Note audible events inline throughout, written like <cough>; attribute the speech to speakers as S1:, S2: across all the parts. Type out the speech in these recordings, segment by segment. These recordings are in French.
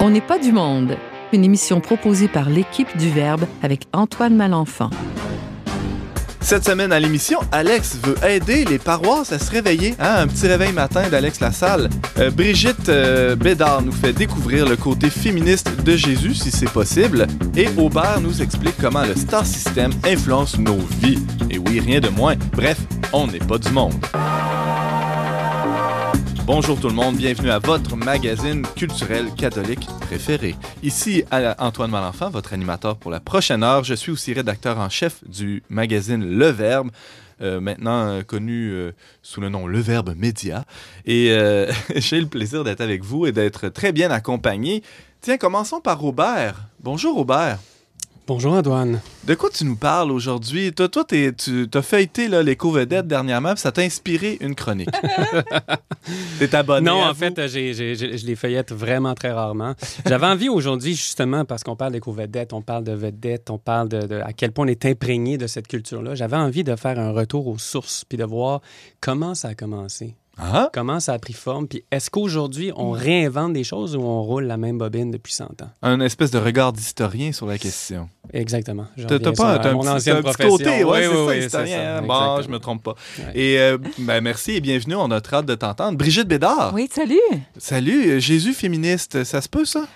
S1: On n'est pas du monde. Une émission proposée par l'équipe du Verbe avec Antoine Malenfant.
S2: Cette semaine à l'émission, Alex veut aider les paroisses à se réveiller. Hein, un petit réveil matin d'Alex Lassalle. Euh, Brigitte euh, Bédard nous fait découvrir le côté féministe de Jésus, si c'est possible. Et Aubert nous explique comment le star system influence nos vies. Et oui, rien de moins. Bref, on n'est pas du monde. Bonjour tout le monde, bienvenue à votre magazine culturel catholique préféré. Ici Antoine Malenfant, votre animateur pour la prochaine heure. Je suis aussi rédacteur en chef du magazine Le Verbe. Euh, maintenant euh, connu euh, sous le nom Le Verbe Média. Et <laughs> j'ai le plaisir d'être avec vous et d'être très bien accompagné. Tiens, commençons par Robert. Bonjour Robert.
S3: Bonjour Antoine.
S2: De quoi tu nous parles aujourd'hui? Toi, toi tu as feuilleté l'éco-vedette dernièrement, puis ça t'a inspiré une chronique. <laughs> T'es abonné?
S3: Non, en fait, je les feuillette vraiment très rarement. J'avais envie aujourd'hui, justement, parce qu'on parle d'éco-vedette, on parle de vedette, on parle de, à quel point on est imprégné de cette culture-là. J'avais envie de faire un retour aux sources, puis de voir comment ça a commencé. Ah. Comment ça a pris forme? Puis est-ce qu'aujourd'hui, on réinvente des choses ou on roule la même bobine depuis 100 ans?
S2: Un espèce de regard d'historien sur la question.
S3: Exactement.
S2: T'as pas un, mon ancienne côté, oui, oui, oui, c'est ça. Bon, je me trompe pas. Et euh, ben, merci et bienvenue, on a hâte de t'entendre. Brigitte Bédard.
S4: Oui, salut.
S2: Salut, Jésus féministe, ça se peut ça?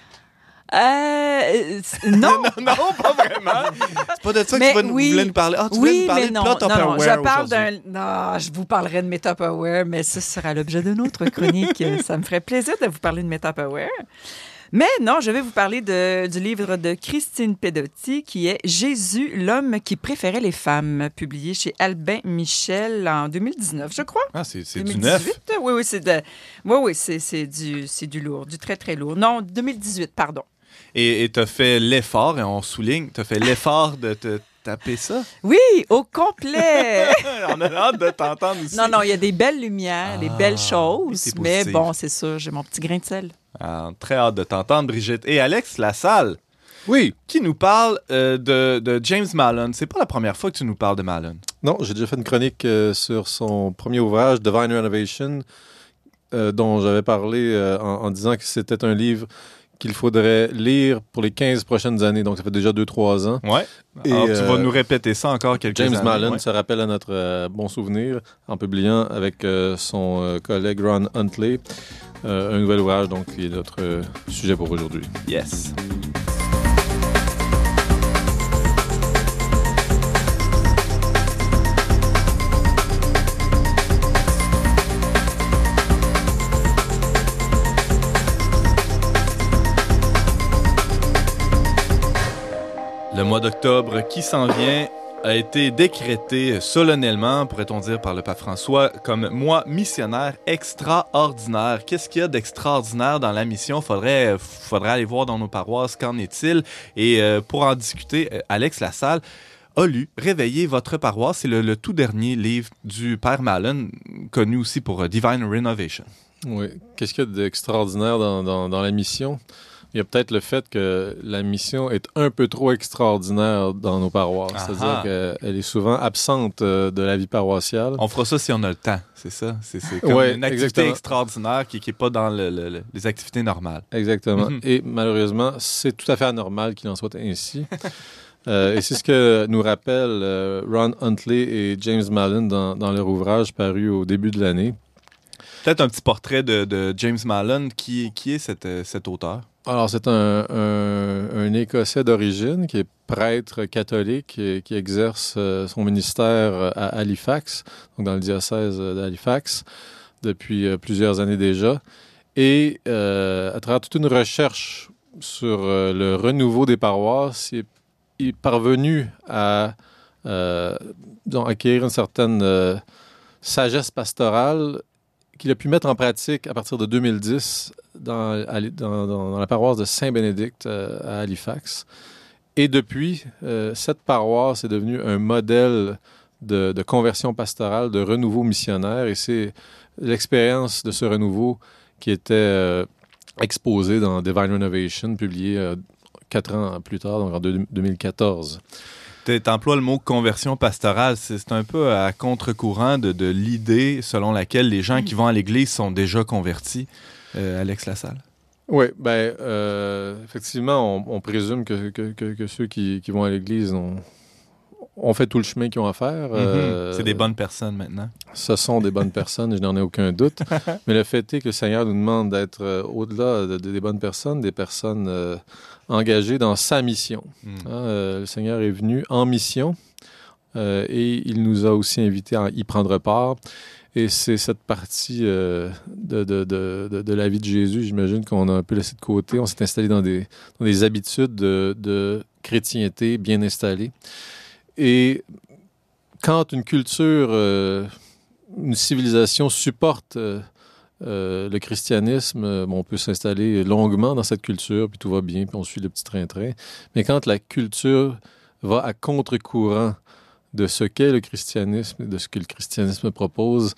S4: Euh, <laughs> non.
S2: non. pas vraiment. C'est pas de ça que tu vas nous, voulais nous parler. Ah, tu oui, voulais nous parler de non, non, non,
S4: je parle d'un. Non, je vous parlerai de mes Tupperware, mais ce sera l'objet d'une autre chronique. <laughs> ça me ferait plaisir de vous parler de mes Tupperware. Mais non, je vais vous parler de, du livre de Christine Pedotti qui est Jésus, l'homme qui préférait les femmes, publié chez Albin Michel en 2019, je crois.
S2: Ah, c'est du neuf.
S4: Oui, oui, c'est oui, oui, du, du lourd, du très, très lourd. Non, 2018, pardon.
S2: Et tu as fait l'effort, et on souligne, tu as fait l'effort de te taper ça?
S4: Oui, au complet! <laughs>
S2: on a hâte de t'entendre aussi.
S4: Non, non, il y a des belles lumières, des belles ah, choses, mais bon, c'est ça, j'ai mon petit grain de sel.
S2: Ah, très hâte de t'entendre, Brigitte. Et Alex Lassalle.
S5: Oui.
S2: Qui nous parle euh, de, James Mallon. C'est pas la première fois que tu nous parles de Mallon.
S5: Non, j'ai déjà fait une chronique euh, sur son premier ouvrage, Divine Renovation, euh, dont j'avais parlé en, disant que c'était un livre qu'il faudrait lire pour les 15 prochaines années. Donc, ça fait déjà 2-3 ans.
S2: Ouais. Alors, tu vas nous répéter ça encore quelques
S5: James
S2: James
S5: Mallon se rappelle à notre bon souvenir en publiant avec son collègue Ron Huntley un nouvel ouvrage, donc, qui est notre sujet pour aujourd'hui.
S2: Yes. Le mois d'octobre qui s'en vient a été décrété solennellement, pourrait-on dire, par le pape François, comme mois missionnaire extraordinaire. Qu'est-ce qu'il y a d'extraordinaire dans la mission? Faudrait, faudrait aller voir dans nos paroisses qu'en est-il. Et euh, pour en discuter, euh, Alex Lassalle a lu Réveiller votre paroisse. C'est le, tout dernier livre du Père Mallon, connu aussi pour euh, Divine Renovation.
S5: Oui. Qu'est-ce qu'il y a d'extraordinaire dans, dans la mission? Il y a peut-être le fait que la mission est un peu trop extraordinaire dans nos paroisses. C'est-à-dire qu'elle est souvent absente euh, de la vie paroissiale.
S2: On fera ça si on a le temps, c'est ça? C'est comme une activité extraordinaire qui n'est pas dans les activités normales.
S5: Exactement. Mhm. Et malheureusement, c'est tout à fait anormal qu'il en soit ainsi. <laughs> Euh, et c'est ce que nous rappellent euh, Ron Huntley et James Mallon dans, dans leur ouvrage paru au début de l'année.
S2: Peut-être un petit portrait de, James Mallon. Qui, qui est cet, cet auteur?
S5: Alors, c'est un, Écossais d'origine qui est prêtre catholique et qui exerce euh, son ministère à Halifax, donc dans le diocèse d'Halifax, depuis euh, plusieurs années déjà. Et euh, à travers toute une recherche sur le renouveau des paroisses, il est, parvenu à acquérir une certaine sagesse pastorale qu'il a pu mettre en pratique à partir de 2010 dans, la paroisse de Saint-Bénédicte euh, à Halifax. Et depuis, euh, cette paroisse est devenue un modèle de, conversion pastorale, de renouveau missionnaire. Et c'est l'expérience de ce renouveau qui était euh, exposée dans Divine Renovation, publié quatre ans plus tard, donc en 2014.
S2: Tu emploies le mot conversion pastorale. C'est un peu à contre-courant de, de l'idée selon laquelle les gens qui vont à l'église sont déjà convertis. Euh, Alex Lassalle.
S5: Oui, ben, euh, effectivement, on, présume que, que ceux qui, qui, vont à l'église ont, ont, fait tout le chemin qu'ils ont à faire.
S2: Mm -hmm. euh, C'est des bonnes personnes maintenant.
S5: Ce sont des bonnes personnes, je n'en ai aucun doute. <laughs> Mais le fait est que le Seigneur nous demande d'être euh, au-delà de, de, des bonnes personnes, des personnes euh, engagées dans sa mission. Mm. Hein, le Seigneur est venu en mission et il nous a aussi invités à y prendre part. Et c'est cette partie de, de, la vie de Jésus, j'imagine, qu'on a un peu laissé de côté. On s'est installé dans des, dans des habitudes de, de chrétienté bien installées. Et quand une culture, euh, une civilisation supporte euh, le christianisme, bon, on peut s'installer longuement dans cette culture, puis tout va bien, puis on suit le petit train-train. Mais quand la culture va à contre-courant de ce qu'est le christianisme, de ce que le christianisme propose,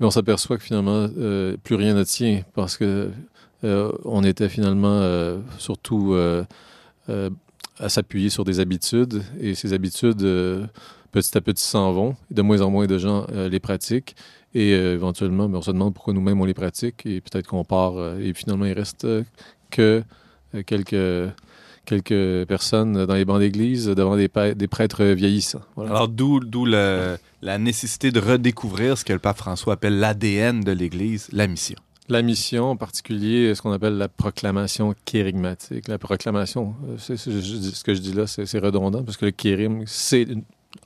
S5: on s'aperçoit que finalement, euh, plus rien ne tient parce que euh, on était finalement euh, surtout à s'appuyer sur des habitudes et ces habitudes, petit à petit, s'en vont. De moins en moins de gens les pratiquent et éventuellement, mais on se demande pourquoi nous-mêmes on les pratique et peut-être qu'on part et finalement il reste que quelques quelques personnes dans les bancs d'église devant des, prêtres vieillissants.
S2: Alors, d'où la, la nécessité de redécouvrir ce que le pape François appelle l'ADN de l'Église, la mission.
S5: La mission, en particulier, ce qu'on appelle la proclamation kérigmatique. La proclamation, c'est ce que je dis là, c'est redondant, parce que le kérim, c'est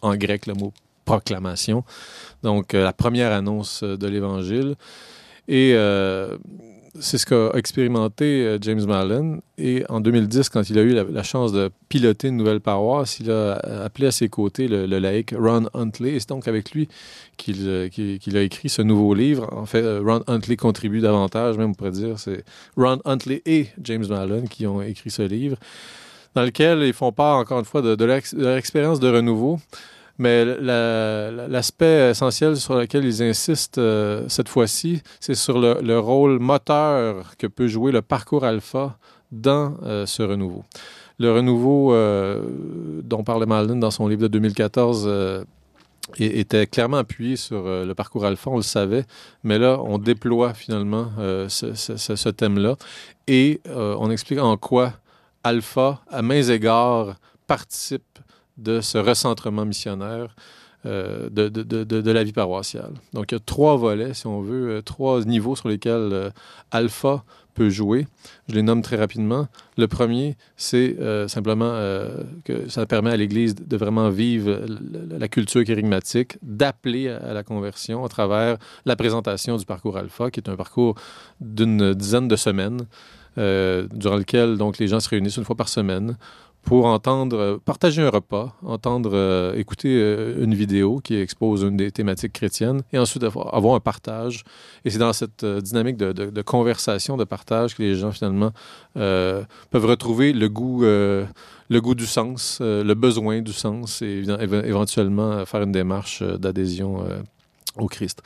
S5: en grec le mot proclamation. Donc, euh, la première annonce de l'Évangile. Et euh, c'est ce qu'a expérimenté euh, James Mallon. Et en 2010, quand il a eu la, chance de piloter une nouvelle paroisse, il a appelé à ses côtés le, laïc Ron Huntley. Et c'est donc avec lui qu'il euh, a écrit ce nouveau livre. En fait, euh, Ron Huntley contribue davantage, même on pourrait dire. C'est Ron Huntley et James Mallon qui ont écrit ce livre, dans lequel ils font part, encore une fois, de, de leur expérience de renouveau. Mais l'aspect la, essentiel sur lequel ils insistent euh, cette fois-ci, c'est sur le, le, rôle moteur que peut jouer le parcours alpha dans euh, ce renouveau. Le renouveau euh, dont parlait Malden dans son livre de 2014 était clairement appuyé sur le parcours alpha, on le savait, mais là, on déploie finalement ce thème-là et on explique en quoi alpha, à mains égards, participe de ce recentrement missionnaire euh, de, de, de, de, la vie paroissiale. Donc, il y a trois volets, si on veut, euh, trois niveaux sur lesquels euh, Alpha peut jouer. Je les nomme très rapidement. Le premier, c'est simplement que ça permet à l'Église de vraiment vivre la, culture kérigmatique, d'appeler à, la conversion à travers la présentation du parcours Alpha, qui est un parcours d'une dizaine de semaines, durant lequel donc, les gens se réunissent une fois par semaine pour entendre, partager un repas, entendre, euh, écouter euh, une vidéo qui expose une des thématiques chrétiennes et ensuite avoir, avoir un partage. Et c'est dans cette euh, dynamique de, de, de, conversation, de partage que les gens finalement euh, peuvent retrouver le goût, euh, le goût du sens, le besoin du sens et éventuellement faire une démarche d'adhésion au Christ.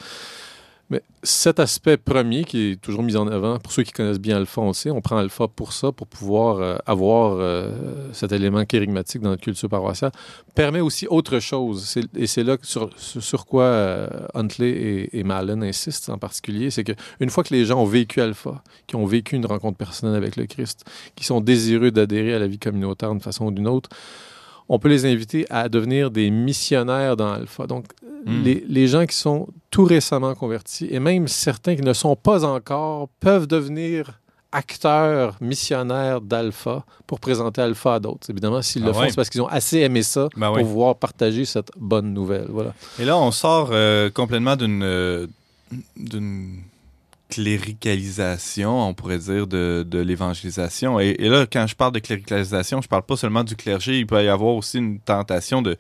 S5: Mais cet aspect premier qui est toujours mis en avant, pour ceux qui connaissent bien Alpha, on sait, on prend Alpha pour ça, pour pouvoir euh, avoir euh, cet élément kérigmatique dans notre culture paroissiale, permet aussi autre chose. Et c'est là sur, quoi euh, Huntley et, et insistent en particulier, c'est qu'une fois que les gens ont vécu Alpha, qui ont vécu une rencontre personnelle avec le Christ, qui sont désireux d'adhérer à la vie communautaire d'une façon ou d'une autre, on peut les inviter à devenir des missionnaires dans Alpha. Donc, mm. les, les, gens qui sont tout récemment convertis et même certains qui ne sont pas encore peuvent devenir acteurs, missionnaires d'Alpha pour présenter Alpha à d'autres. Évidemment, s'ils ah le ouais. font, c'est parce qu'ils ont assez aimé ça ben pour oui. pouvoir partager cette bonne nouvelle. Voilà.
S2: Et là, on sort euh, complètement d'une euh, d'une cléricalisation, on pourrait dire, de, de l'évangélisation. Et, là, quand je parle de cléricalisation, je parle pas seulement du clergé, il peut y avoir aussi une tentation de,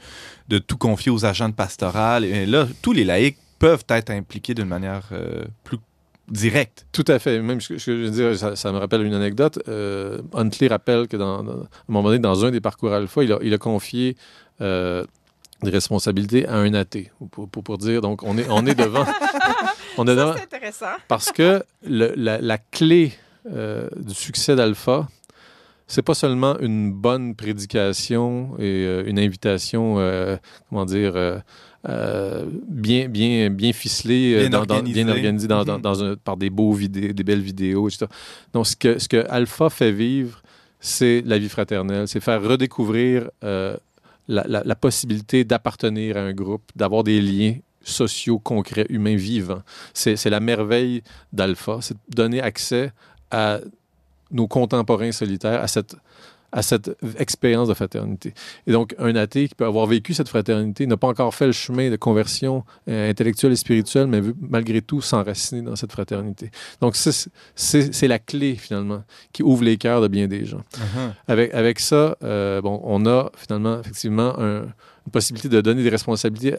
S2: de tout confier aux agents de pastoral. Et là, tous les laïcs peuvent être impliqués d'une manière euh, plus directe.
S5: Tout à fait. Même ce que je veux dire, ça, me rappelle une anecdote. Euh, Huntley rappelle que dans, à un moment donné, dans un des parcours alpha, il a, il a confié euh, des responsabilités à un athée. Pour, pour, pour, dire, donc, on est, on est devant. <laughs>
S4: on est devant. Intéressant.
S5: Parce que le, la, la, clé euh, du succès d'Alpha, c'est pas seulement une bonne prédication et euh, une invitation, euh, comment dire, euh, euh, bien, bien, bien ficelée,
S2: Bien
S5: dans- dans-
S2: organisée.
S5: bien organisée dans- dans-
S2: Mhm.
S5: dans un- par des beaux vidéos, des belles vidéos, etc. Donc, ce que, ce que Alpha fait vivre, c'est la vie fraternelle, c'est faire redécouvrir euh, la, possibilité d'appartenir à un groupe, d'avoir des liens sociaux, concrets, humains, vivants. C'est c'est la merveille d'Alpha, c'est de donner accès à nos contemporains solitaires, à cette, à cette expérience de fraternité. Et donc, un athée qui peut avoir vécu cette fraternité n'a pas encore fait le chemin de conversion euh, intellectuelle et spirituelle, mais veut malgré tout s'enraciner dans cette fraternité. Donc, c'est- la clé, finalement, qui ouvre les cœurs de bien des gens.
S2: Mhm.
S5: Avec, avec ça, euh, bon, on a finalement, effectivement, un- une possibilité de donner des responsabilités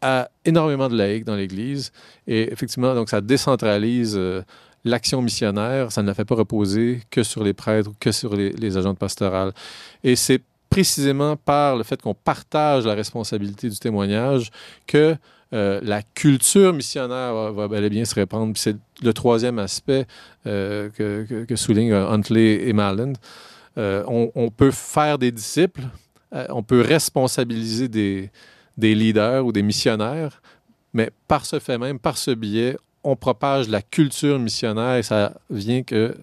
S5: à énormément de laïcs dans l'Église. Et effectivement, donc, ça décentralise euh, l'action missionnaire. Ça ne la fait pas reposer que sur les prêtres ou que sur les, les agents de pastorale. Et c'est précisément par le fait qu'on partage la responsabilité du témoignage que euh, la culture missionnaire va, bel et bien se répandre. C'est le troisième aspect euh, que, que, soulignent euh, Huntley et Malland. Euh, on, peut faire des disciples, on peut responsabiliser des leaders ou des missionnaires, mais par ce fait même, par ce biais, on propage la culture missionnaire et ça vient que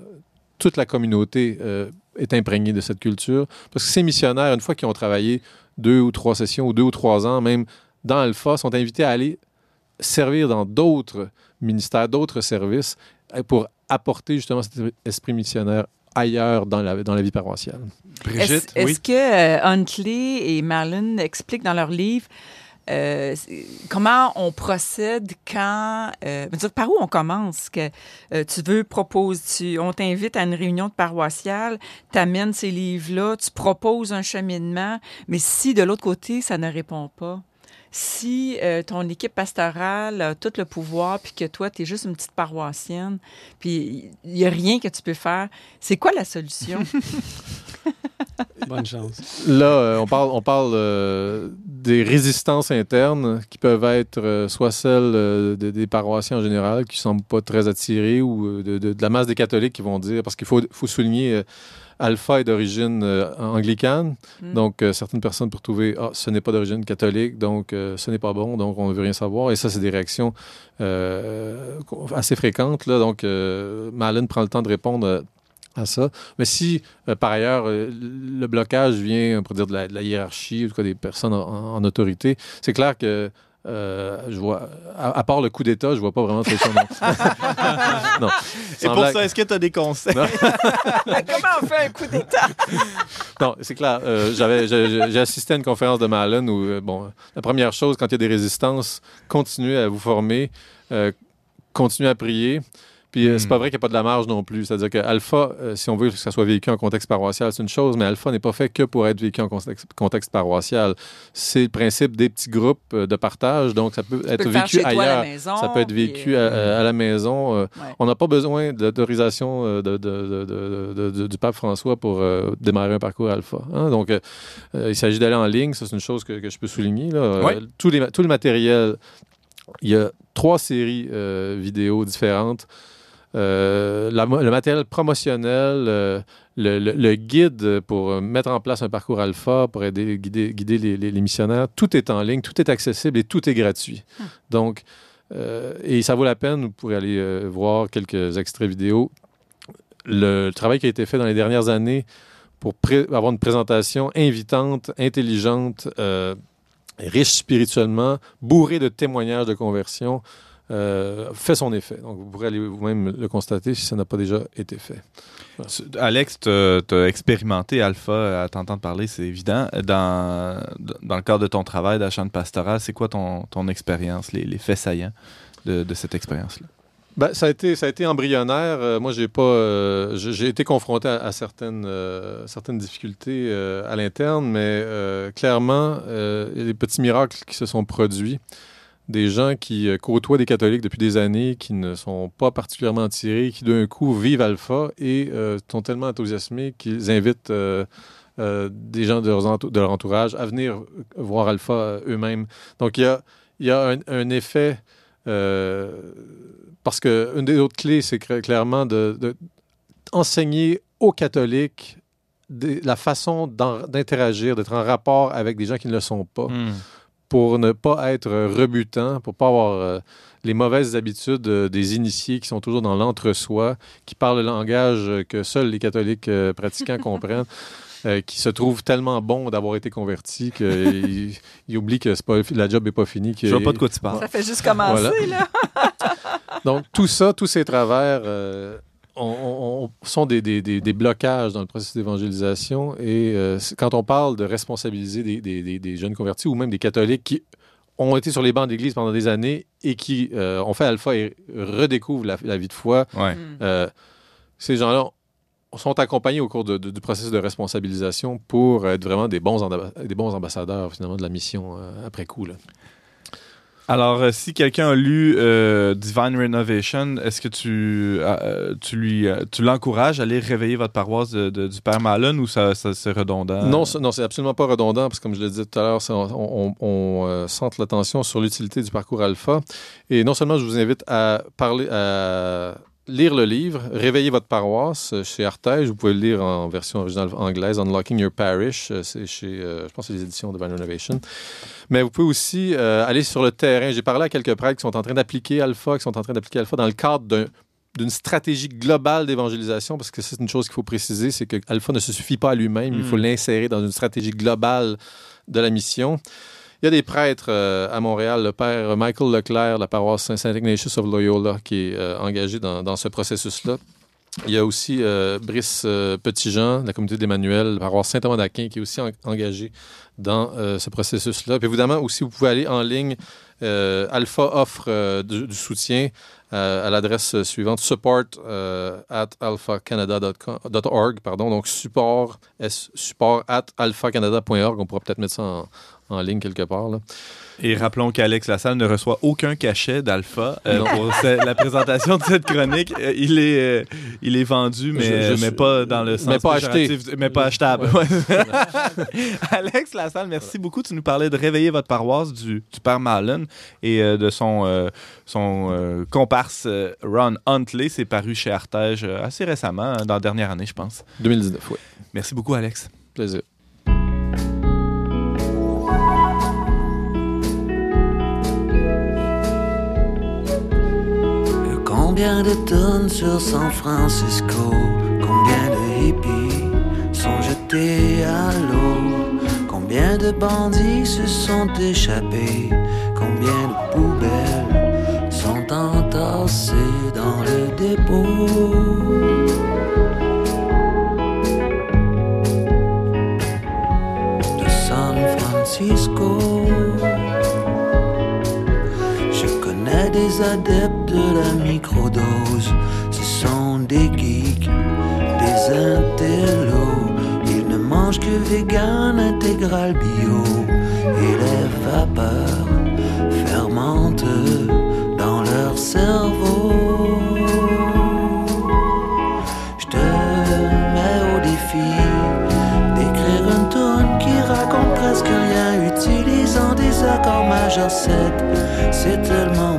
S5: toute la communauté euh, est imprégnée de cette culture. Parce que ces missionnaires, une fois qu'ils ont travaillé deux ou trois sessions ou deux ou trois ans, même dans Alpha, sont invités à aller servir dans d'autres ministères, d'autres services euh, pour apporter justement cet esprit missionnaire ailleurs dans la, dans la vie paroissiale.
S2: Brigitte,
S4: Est-ce
S2: oui.
S4: est-ce que euh, Huntley et Marlon expliquent dans leur livre euh, comment on procède quand... euh, par où on commence? Que euh, tu veux proposer... Tu, on t'invite à une réunion de paroissiale, tu amènes ces livres-là, tu proposes un cheminement, mais si de l'autre côté, ça ne répond pas, si ton équipe pastorale a tout le pouvoir, puis que toi, tu es juste une petite paroissienne, puis il n'y a rien que tu peux faire, c'est quoi la solution? <laughs>
S3: Bonne chance.
S5: Là, euh, on parle, on parle euh, des résistances internes qui peuvent être euh, soit celles euh, de- des paroissiens en général qui ne semblent pas très attirés ou de, de- de la masse des catholiques qui vont dire, parce qu'il faut, faut souligner, euh, Alpha est d'origine euh, anglicane,
S4: Mm.
S5: donc euh, certaines personnes peuvent trouver, ah, ce n'est pas d'origine catholique, donc euh, ce n'est pas bon, donc on ne veut rien savoir. Et ça, c'est des réactions euh, assez fréquentes. Là, donc, euh, Malin prend le temps de répondre euh, à ça. Mais si, euh, par ailleurs, euh, le blocage vient, pour dire, de la, de la hiérarchie, ou en tout cas des personnes en, en autorité, c'est clair que euh, je vois, à, à part le coup d'État, je vois pas vraiment de solution. non. <laughs> non.
S2: Et pour
S5: blague.
S2: ça, est-ce que tu as des conseils? <laughs>
S4: Comment on fait un coup d'État? <laughs>
S5: Non, c'est clair. Euh, j'avais, j'ai, j'ai assisté à une conférence de Malone où, euh, bon, la première chose, quand il y a des résistances, continuez à vous former, euh, continuez à prier. Puis euh, c'est
S2: Hmm.
S5: pas vrai qu'il n'y a pas de la marge non plus. C'est-à-dire que Alpha, euh, si on veut que ça soit vécu en contexte paroissial, c'est une chose, mais Alpha n'est pas fait que pour être vécu en contexte, contexte paroissial. C'est le principe des petits groupes euh, de partage, donc ça peut
S4: Tu
S5: être vécu ailleurs.
S4: maison.
S5: Ça peut être
S4: puis,
S5: vécu
S4: euh,
S5: à, à la maison. euh,
S4: Ouais.
S5: On n'a pas besoin d'autorisation de, de- de- de- de- de- du pape François pour euh, démarrer un parcours alpha. hein. Donc, il s'agit d'aller en ligne. Ça, c'est une chose que, que je peux souligner. Là. Euh,
S2: Ouais.
S5: tous les, tout le matériel, il y a trois séries euh, vidéo différentes. Euh, la le matériel promotionnel, euh, le, le- le guide pour euh, mettre en place un parcours alpha, pour aider, guider, guider les, les- les missionnaires, tout est en ligne, tout est accessible et tout est gratuit. Donc, euh, et ça vaut la peine, vous pourrez aller voir quelques extraits vidéo. Le, le travail qui a été fait dans les dernières années pour avoir une présentation invitante, intelligente, riche spirituellement, bourrée de témoignages de conversion, euh, fait son effet. Donc, vous pourrez aller vous-même le constater si ça n'a pas déjà été fait.
S2: Alex, tu as expérimenté Alpha à t'entendre parler, c'est évident. Dans, dans le cadre de ton travail d'achat de pastoral, c'est quoi ton, ton expérience, les, les faits saillants de, de cette expérience-là?
S5: Ben, ça, a été, ça a été embryonnaire. Euh, moi, j'ai pas, euh, j'ai été confronté à, à certaines, euh, certaines difficultés à l'interne, mais clairement, il y a des petits miracles qui se sont produits. Des gens qui euh, côtoient des catholiques depuis des années, qui ne sont pas particulièrement attirés, qui d'un coup vivent Alpha et euh, sont tellement enthousiasmés qu'ils invitent euh, des gens de, leur entourage à venir voir Alpha eux-mêmes. Donc, il y a, un, effet parce qu'une des autres clés, c'est clairement de, de enseigner aux catholiques la façon d'interagir, d'être en rapport avec des gens qui ne le sont pas,
S2: Hmm.
S5: Pour ne pas être rebutant, pour pas avoir euh, les mauvaises habitudes euh, des initiés qui sont toujours dans l'entre-soi, qui parlent le langage que seuls les catholiques euh, pratiquants comprennent. <laughs> euh, qui se trouvent tellement bons d'avoir été convertis qu'ils <laughs> ils oublient que pas, la job n'est pas finie.
S2: Je vois pas de quoi tu parles.
S4: Ça fait juste commencer,
S5: Voilà.
S4: là.
S5: Donc, tout ça, tous ces travers euh, on- on- des, des- des- des blocages dans le processus d'évangélisation. Et euh, quand on parle de responsabiliser des, des- des- des jeunes convertis ou même des catholiques qui ont été sur les bancs d'église pendant des années et qui euh, ont fait alpha et redécouvrent la, la vie de foi,
S2: Ouais.
S5: Euh, ces gens-là sont accompagnés au cours de- de- du processus de responsabilisation pour être vraiment des bons, des bons ambassadeurs finalement de la mission euh, après coup. là.
S2: Alors, euh, si quelqu'un a lu euh, Divine Renovation, est-ce que tu, euh, tu l'encourages à aller réveiller votre paroisse du Père Malone ou ça, c'est redondant?
S5: Non, non, c'est absolument pas redondant parce que, comme je le disais tout à l'heure, on, on- on, centre l'attention sur l'utilité du parcours alpha. Et non seulement je vous invite à parler, à lire le livre, Réveiller votre paroisse euh, chez Artege. Vous pouvez le lire en version originale anglaise, Unlocking Your Parish. euh, C'est chez, euh, je pense, que c'est les éditions de Divine Renovation. Mais vous pouvez aussi euh, aller sur le terrain. J'ai parlé à quelques prêtres qui sont en train d'appliquer Alpha, qui sont en train d'appliquer Alpha dans le cadre d'un d'une stratégie globale d'évangélisation, parce que c'est une chose qu'il faut préciser, c'est que Alpha ne se suffit pas à lui-même, il faut
S2: Mm.
S5: l'insérer dans une stratégie globale de la mission. Il y a des prêtres euh, à Montréal, le père Michael Leclerc, la paroisse Saint Ignatius of Loyola, qui est euh, engagé dans, ce processus-là. Il y a aussi euh, Brice euh, Petitjean, la communauté d'Emmanuel, la paroisse Saint-Thomas d'Aquin, qui est aussi en- engagé dans ce processus-là. Puis évidemment, aussi, vous pouvez aller en ligne. Alpha offre du, soutien à l'adresse suivante support at alphacanada.org. Pardon, donc support, support at alphacanada.org. On pourra peut-être mettre ça en, en ligne quelque part. Là.
S2: Et rappelons qu'Alex Lassalle ne reçoit aucun cachet d'Alpha euh, pour <laughs> la présentation de cette chronique. Euh, il, est, euh, il est vendu, mais,
S5: Je- je-
S2: mais pas dans le sens
S5: mais pas acheté.
S2: Mais pas achetable.
S5: Ouais. <laughs>
S2: Alex Lassalle, merci beaucoup. Tu nous parlais de réveiller votre paroisse du, du Père Malone et de son, son comparse Ron Huntley. C'est paru chez Artege assez récemment, hein, dans la dernière année, je pense.
S5: 2019, oui.
S2: Merci beaucoup, Alex.
S5: Plaisir.
S6: Combien de tonnes sur San Francisco? Combien de hippies sont jetés à l'eau? Combien de bandits se sont échappés? Combien de poubelles sont entassées dans le dépôt? De San Francisco des adeptes de la microdose. Ce sont des geeks, des intellos. Ils ne mangent que vegan, intégral bio. Et les vapeurs fermentent dans leur cerveau. Je te mets au défi d'écrire une tune qui raconte presque rien, utilisant des accords majeurs 7. C'est tellement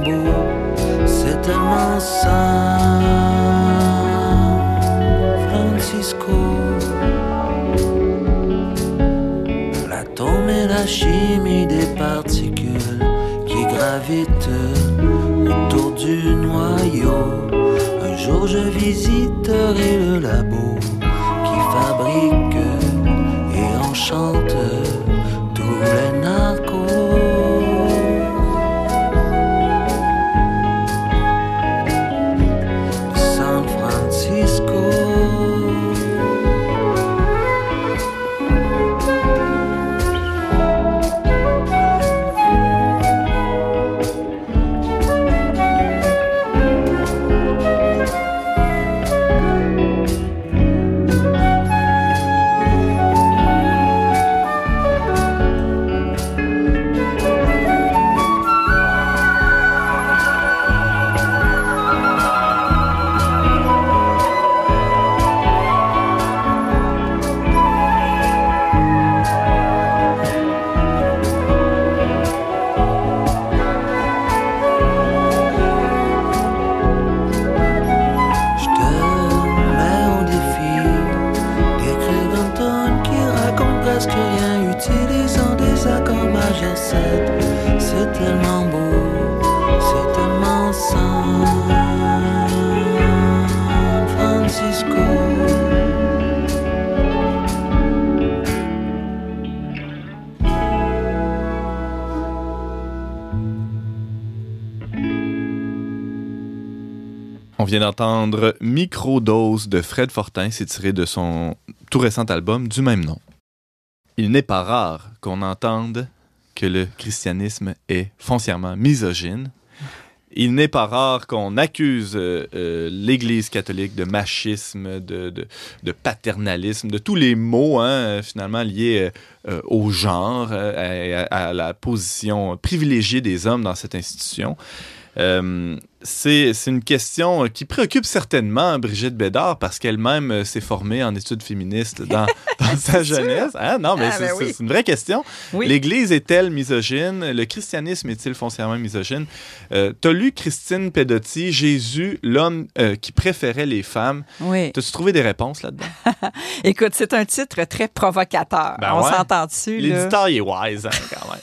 S6: Francisco. L'atome et la chimie des particules qui gravitent autour du noyau. Un jour je visiterai le labo qui fabrique et enchante
S2: vient d'entendre Microdose de Fred Fortin, c'est tiré de son tout récent album du même nom. Il n'est pas rare qu'on entende que le christianisme est foncièrement misogyne. Il n'est pas rare qu'on accuse euh, euh, l'Église catholique de machisme, de, de, paternalisme, de tous les mots hein, finalement liés euh, au genre, euh, à, la position privilégiée des hommes dans cette institution. C'est une question qui préoccupe certainement Brigitte Bédard parce qu'elle-même euh, s'est formée en études féministes dans, <laughs> dans sa jeunesse. Hein? Non, mais
S4: Ah,
S2: c'est
S4: ben
S2: c'est-
S4: oui.
S2: une vraie question.
S4: Oui.
S2: L'Église est-elle misogyne? Le christianisme est-il foncièrement misogyne? Euh, T'as lu Christine Pedotti, Jésus, l'homme euh, qui préférait les femmes.
S4: Oui.
S2: T'as-tu trouvé des réponses là-dedans? <laughs>
S4: Écoute, c'est un titre très provocateur.
S2: Ben
S4: On
S2: ouais.
S4: s'entend dessus, là?
S2: L'éditeur, est wise, hein, quand même.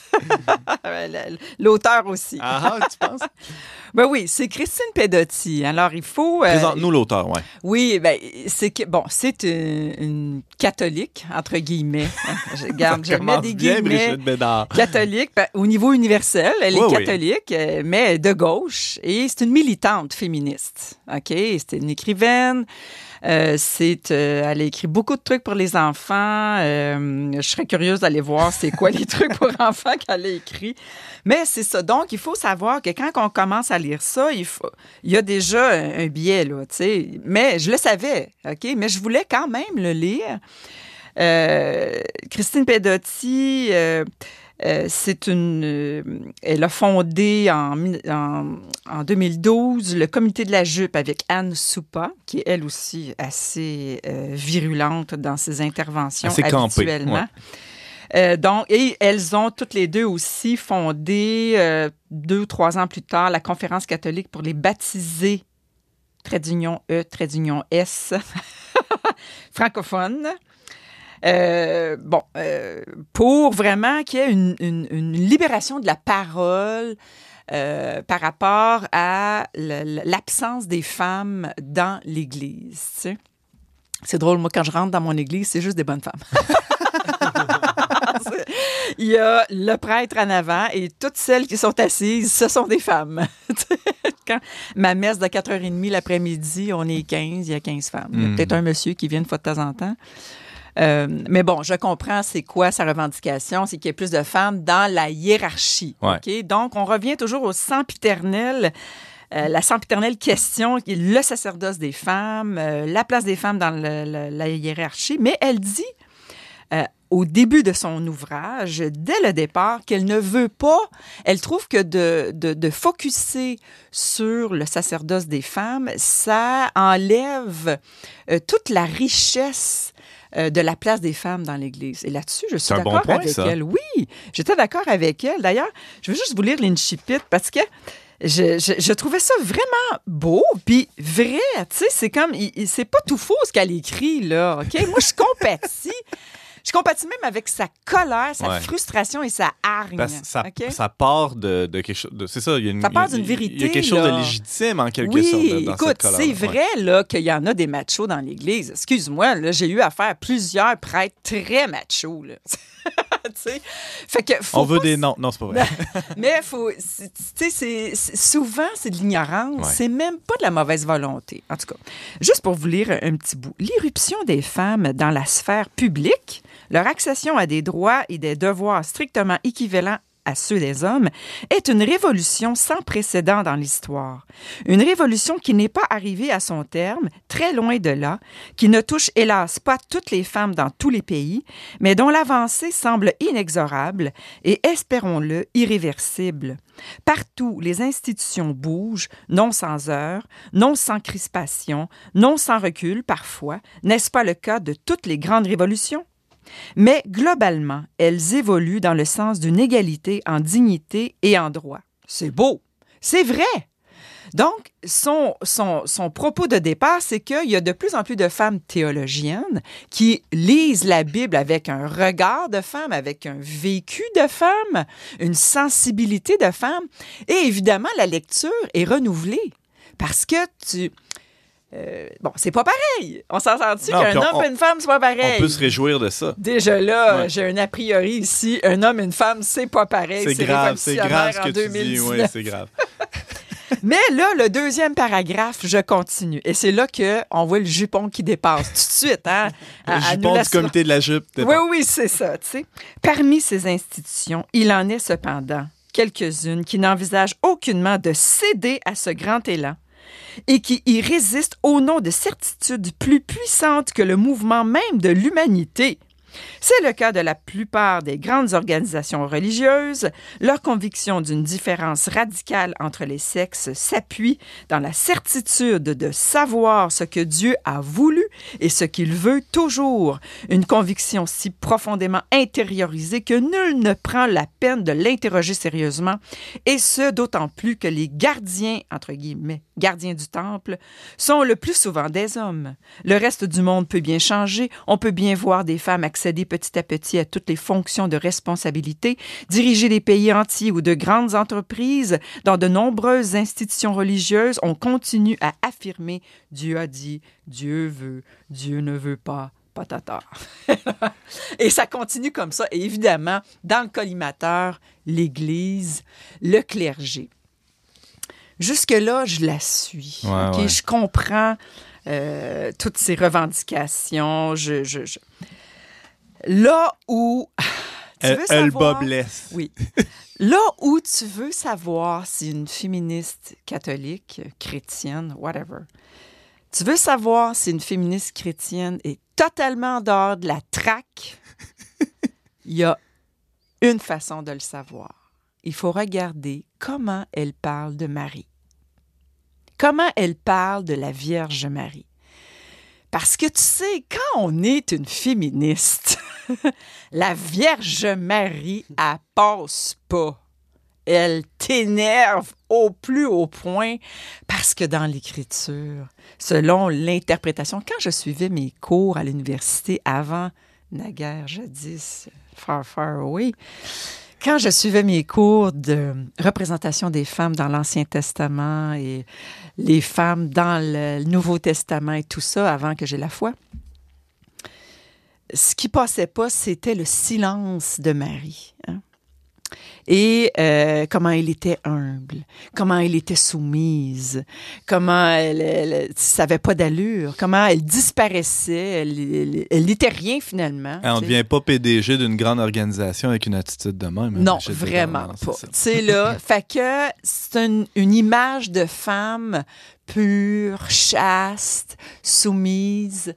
S4: L'auteur aussi.
S2: Ah, ah, tu penses?
S4: Ben oui, c'est Christine Pedotti. Alors, il faut... euh,
S2: Présente-nous l'auteur, ouais.
S4: Oui, ben, c'est que, bon, c'est une, une catholique, entre guillemets. <laughs> Je garde, je mets des guillemets. Catholique, ben, au niveau universel, elle est
S2: Oui, oui.
S4: catholique, euh, mais de gauche, et c'est une militante féministe. OK? C'est une écrivaine. Euh, c'est, euh, elle a écrit beaucoup de trucs pour les enfants. Euh, je serais curieuse d'aller voir c'est quoi les <laughs> trucs pour enfants qu'elle a écrit. Mais c'est ça. Donc, il faut savoir que quand on commence à lire ça, il, faut, y a déjà un, un biais, là, tu sais. Mais je le savais, OK? Mais je voulais quand même le lire. Christine Pedotti, euh, euh, c'est une. euh, elle a fondé en, mi- en, en 2012 le comité de la jupe avec Anne Soupa, qui est elle aussi assez euh, virulente dans ses interventions
S2: Assez campée,
S4: habituellement.
S2: ouais.
S4: Donc, et elles ont toutes les deux aussi fondé, deux ou trois ans plus tard, la conférence catholique pour les baptisés, trait d'union E, trait d'union S, <laughs> francophones. Euh, bon, euh, pour vraiment qu'il y ait une, une- une libération de la parole euh, par rapport à l'absence des femmes dans l'Église. tu sais. C'est drôle, moi, quand je rentre dans mon Église, c'est juste des bonnes femmes. <laughs> Il y a le prêtre en avant et toutes celles qui sont assises, ce sont des femmes. <laughs> Quand ma messe de 4h30 l'après-midi, on est 15, il y a 15 femmes. Il y a
S2: Mm.
S4: peut-être un monsieur qui vient une fois de temps en temps. Euh, mais bon, je comprends c'est quoi sa revendication, c'est qu'il y ait plus de femmes dans la hiérarchie.
S2: Ouais.
S4: Donc, on revient toujours au sempiternel. euh, la sempiternelle question, le sacerdoce des femmes, euh, la place des femmes dans le- le- la hiérarchie. Mais elle dit, euh, au début de son ouvrage, dès le départ, qu'elle ne veut pas, elle trouve que de, de, de focuser sur le sacerdoce des femmes, ça enlève euh, toute la richesse euh, de la place des femmes dans l'Église. Et là-dessus, je suis
S2: bon
S4: d'accord avec
S2: ça.
S4: elle. Oui, j'étais d'accord avec elle. D'ailleurs, je veux juste vous lire l'incipit parce que je, je- je trouvais ça vraiment beau, puis vrai, tu sais, c'est comme, c'est pas tout faux ce qu'elle écrit, là, OK? Moi, je compatis. Je compatis même avec sa colère, sa
S2: Ouais.
S4: frustration et sa hargne.
S2: Ça, part de, de quelque chose. C'est ça, il y a une,
S4: Ça part d'une
S2: Il y a
S4: vérité,
S2: quelque chose
S4: là.
S2: de légitime en quelque
S4: oui,
S2: sorte dans
S4: écoute, c'est vrai là qu'il y en a des machos dans l'Église. Excuse-moi, j'ai eu affaire à plusieurs prêtres très machos. Là. <laughs> Tu sais? fait que faut
S2: On veut des noms. Non, c'est pas vrai.
S4: mais faut, c'est- souvent, c'est de l'ignorance.
S2: Ouais.
S4: C'est même pas de la mauvaise volonté. En tout cas, juste pour vous lire un petit bout. L'irruption des femmes dans la sphère publique, leur accession à des droits et des devoirs strictement équivalents à ceux des hommes est une révolution sans précédent dans l'histoire. Une révolution qui n'est pas arrivée à son terme, très loin de là, qui ne touche hélas pas toutes les femmes dans tous les pays, mais dont l'avancée semble inexorable et, espérons-le, irréversible. Partout, les institutions bougent, non sans heurts, non sans crispation, non sans recul parfois. N'est-ce pas le cas de toutes les grandes révolutions? Mais globalement, elles évoluent dans le sens d'une égalité en dignité et en droit. C'est beau, c'est vrai. Donc, son, son, son propos de départ, c'est qu'il y a de plus en plus de femmes théologiennes qui lisent la Bible avec un regard de femme, avec un vécu de femme, une sensibilité de femme. Et évidemment, la lecture est renouvelée parce que tu... euh, bon, c'est pas pareil. On s'entend-tu qu'un
S2: on-
S4: homme et une femme, c'est pas pareil?
S2: On peut se réjouir de ça.
S4: Déjà là,
S2: Ouais.
S4: j'ai un a priori ici, un homme et une femme, c'est pas pareil.
S2: C'est grave, c'est grave ce que tu dis.
S4: 2019.
S2: Oui, c'est grave. <laughs>
S4: Mais là, le deuxième paragraphe, je continue. Et c'est là qu'on voit le jupon qui dépasse tout de suite. Hein,
S2: Le
S4: à- à nous
S2: jupon du comité de la jupe.
S4: Oui, oui, c'est ça. tu sais. Parmi ces institutions, il en est cependant quelques-unes qui n'envisagent aucunement de céder à ce grand élan et qui y résistent au nom de certitudes plus puissantes que le mouvement même de l'humanité. C'est le cas de la plupart des grandes organisations religieuses. Leur conviction d'une différence radicale entre les sexes s'appuie dans la certitude de savoir ce que Dieu a voulu et ce qu'il veut toujours. Une conviction si profondément intériorisée que nul ne prend la peine de l'interroger sérieusement, et ce d'autant plus que les gardiens, entre guillemets, gardiens du temple, sont le plus souvent des hommes. Le reste du monde peut bien changer, on peut bien voir des femmes accéder petit à petit à toutes les fonctions de responsabilité, diriger des pays entiers ou de grandes entreprises. Dans de nombreuses institutions religieuses, on continue à affirmer Dieu a dit, Dieu veut, Dieu ne veut pas. Patata. <laughs> Et ça continue comme ça. Et évidemment, dans le collimateur, l'Église, le clergé. Jusque-là, je la suis.
S2: Ouais,
S4: OK?
S2: ouais.
S4: Je comprends euh, toutes ces revendications. Je, je- je- Là où. Tu
S2: Elle,
S4: veux
S2: elle
S4: savoir-? Oui. <laughs> Là où tu veux savoir si une féministe catholique, chrétienne, whatever, tu veux savoir si une féministe chrétienne est totalement en dehors de la traque, <laughs> il y a une façon de le savoir. Il faut regarder comment elle parle de Marie. Comment elle parle de la Vierge Marie. Parce que tu sais, quand on est une féministe, <laughs> la Vierge Marie, elle passe pas. Elle t'énerve au plus haut point parce que dans l'écriture, selon l'interprétation, quand je suivais mes cours à l'université avant naguère, jadis, far, far away, quand je suivais mes cours de représentation des femmes dans l'Ancien Testament et les femmes dans le Nouveau Testament et tout ça avant que j'ai la foi, ce qui passait pas, c'était le silence de Marie. hein. Et euh, comment elle était humble, comment elle était soumise, comment elle, elle, ça avait pas d'allure, comment elle disparaissait, elle, elle, elle n'était rien finalement.
S2: On ne devient pas PDG d'une grande organisation avec une attitude de même. hein,
S4: Non, vraiment
S2: c'est
S4: pas. sais, là, <laughs> fait que c'est une, une image de femme pure, chaste, soumise.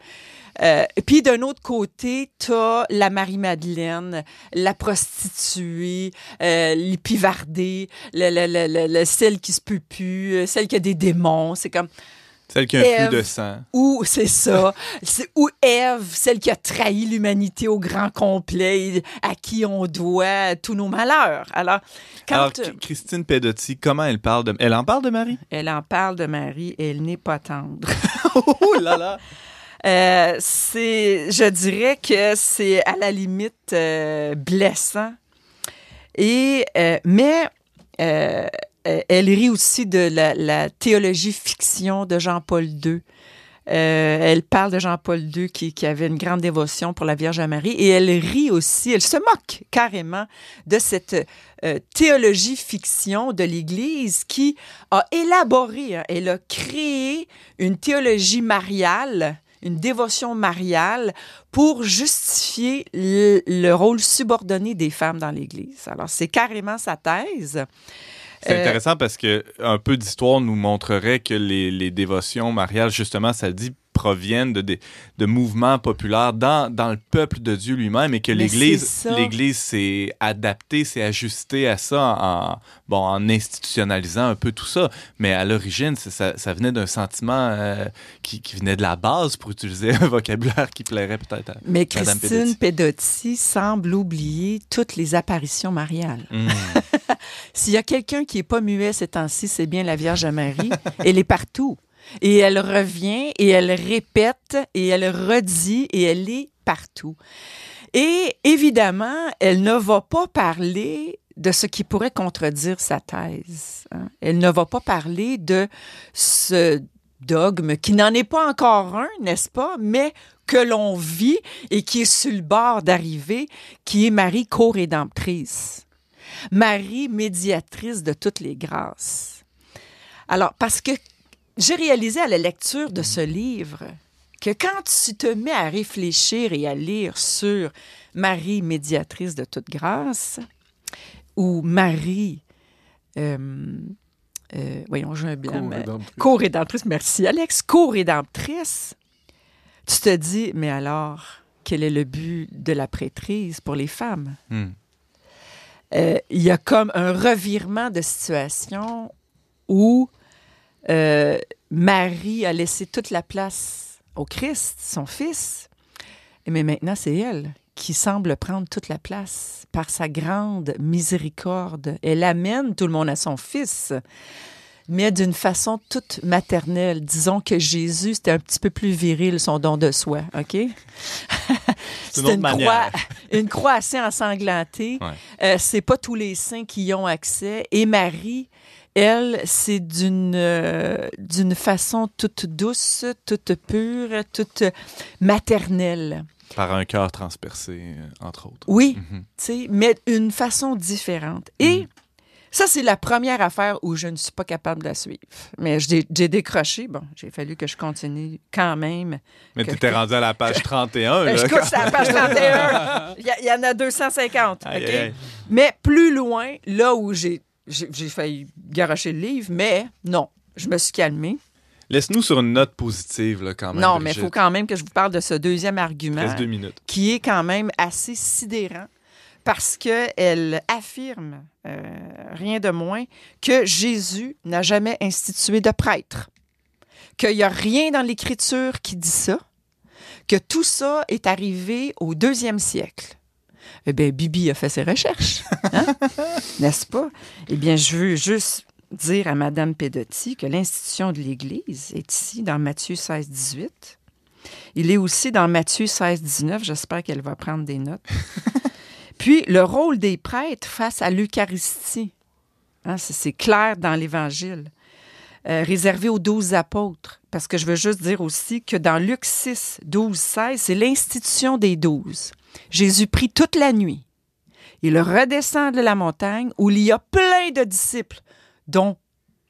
S4: Euh, puis d'un autre côté, t'as la Marie-Madeleine, la prostituée, euh, l'épivardée, le, le, le, le- le- celle qui se peut plus, euh, celle qui a des démons. C'est comme
S2: Celle qui a un flux de sang.
S4: ou c'est ça, ou Ève, celle qui a trahi l'humanité au grand complet, et à qui on doit tous nos malheurs. Alors, quand
S2: Alors,
S4: euh,
S2: Ch- Christine Pedotti, comment elle parle de... Elle en parle de Marie?
S4: elle en parle de Marie, elle n'est pas tendre. <laughs>
S2: oh là là!
S4: Euh, c'est, je dirais que c'est à la limite euh, blessant. Et euh, mais elle rit aussi de la, théologie fiction de Jean-Paul II. Elle parle de Jean-Paul II qui, avait une grande dévotion pour la Vierge Marie et elle rit aussi, elle se moque carrément de cette théologie fiction de l'Église qui a élaboré, hein, elle a créé une théologie mariale, une dévotion mariale pour justifier le, le rôle subordonné des femmes dans l'Église. Alors c'est carrément sa thèse.
S2: C'est
S4: Euh,
S2: intéressant parce que un peu d'histoire nous montrerait que les, les dévotions mariales, justement, ça dit, proviennent de, de mouvements populaires dans, dans le peuple de Dieu lui-même et que l'Église l'Église s'est adaptée, s'est ajustée à ça en, bon, en institutionnalisant un peu tout ça. Mais à l'origine, ça, ça venait d'un sentiment euh, qui, qui venait de la base, pour utiliser un vocabulaire qui plairait peut-être à...
S4: Mais
S2: Madame
S4: Christine Pedotti semble oublier toutes les apparitions mariales.
S2: Hmm. <laughs>
S4: S'il y a quelqu'un qui est pas muet ces temps-ci, c'est bien la Vierge Marie. elle est partout. Et elle revient et elle répète et elle redit et elle est partout. Et évidemment, elle ne va pas parler de ce qui pourrait contredire sa thèse. hein. Elle ne va pas parler de ce dogme qui n'en est pas encore un, n'est-ce pas, mais que l'on vit et qui est sur le bord d'arriver, qui est Marie co-rédemptrice. Marie médiatrice de toutes les grâces. Alors, parce que j'ai réalisé à la lecture de ce livre que quand tu te mets à réfléchir et à lire sur Marie, médiatrice de toute grâce, ou Marie, euh, euh, voyons, j'ai un blanc,
S5: co-rédemptrice,
S4: merci Alex, co-rédemptrice, tu te dis, mais alors, quel est le but de la prêtrise pour les femmes?
S2: Hmm.
S4: Euh, il y a comme un revirement de situation où euh, Marie a laissé toute la place au Christ, son fils, mais maintenant c'est elle qui semble prendre toute la place par sa grande miséricorde. Elle amène tout le monde à son fils, mais d'une façon toute maternelle. Disons que Jésus, c'était un petit peu plus viril, son don de soi, OK?
S2: une
S4: croix, <laughs> une croix assez ensanglantée.
S2: Ouais.
S4: Euh, c'est pas tous les saints qui y ont accès. Et Marie, elle, c'est d'une euh, d'une façon toute douce, toute pure, toute maternelle.
S2: Par un cœur transpercé, euh, entre autres.
S4: Oui,
S2: Mhm.
S4: tu sais, mais une façon différente. Et ça, c'est la première affaire où je ne suis pas capable de la suivre. Mais j'ai décroché. Bon, j'ai fallu que je continue quand même.
S2: Mais tu étais rendu à la page <laughs> 31.
S4: Ben,
S2: là,
S4: je couche à la page 31. <laughs> Il y, en a 250.
S2: Aïe,
S4: OK?
S2: aïe, aïe.
S4: Mais plus loin, là où j'ai j'ai failli garocher le livre, mais non, je me suis calmée.
S2: Laisse-nous sur une note positive, là, quand même.
S4: non, mais il faut quand même que je vous parle de ce deuxième argument
S2: Reste deux minutes.
S4: qui est quand même assez sidérant parce qu'elle affirme, euh, rien de moins, que Jésus n'a jamais institué de prêtre, qu'il n'y a rien dans l'Écriture qui dit ça, que tout ça est arrivé au deuxième siècle. Eh bien, Bibi a fait ses recherches, hein? <laughs> n'est-ce pas? Eh bien, je veux juste dire à Mme Pedotti que l'institution de l'Église est ici dans Matthieu 16, 18. Il est aussi dans Matthieu 16, 19. J'espère qu'elle va prendre des notes. <laughs> Puis, le rôle des prêtres face à l'Eucharistie. Hein, c'est- c'est clair dans l'Évangile. Euh, réservé aux douze apôtres. Parce que je veux juste dire aussi que dans Luc 6, 12, 16, c'est l'institution des douze. Jésus prie toute la nuit. Il redescend de la montagne où il y a plein de disciples, dont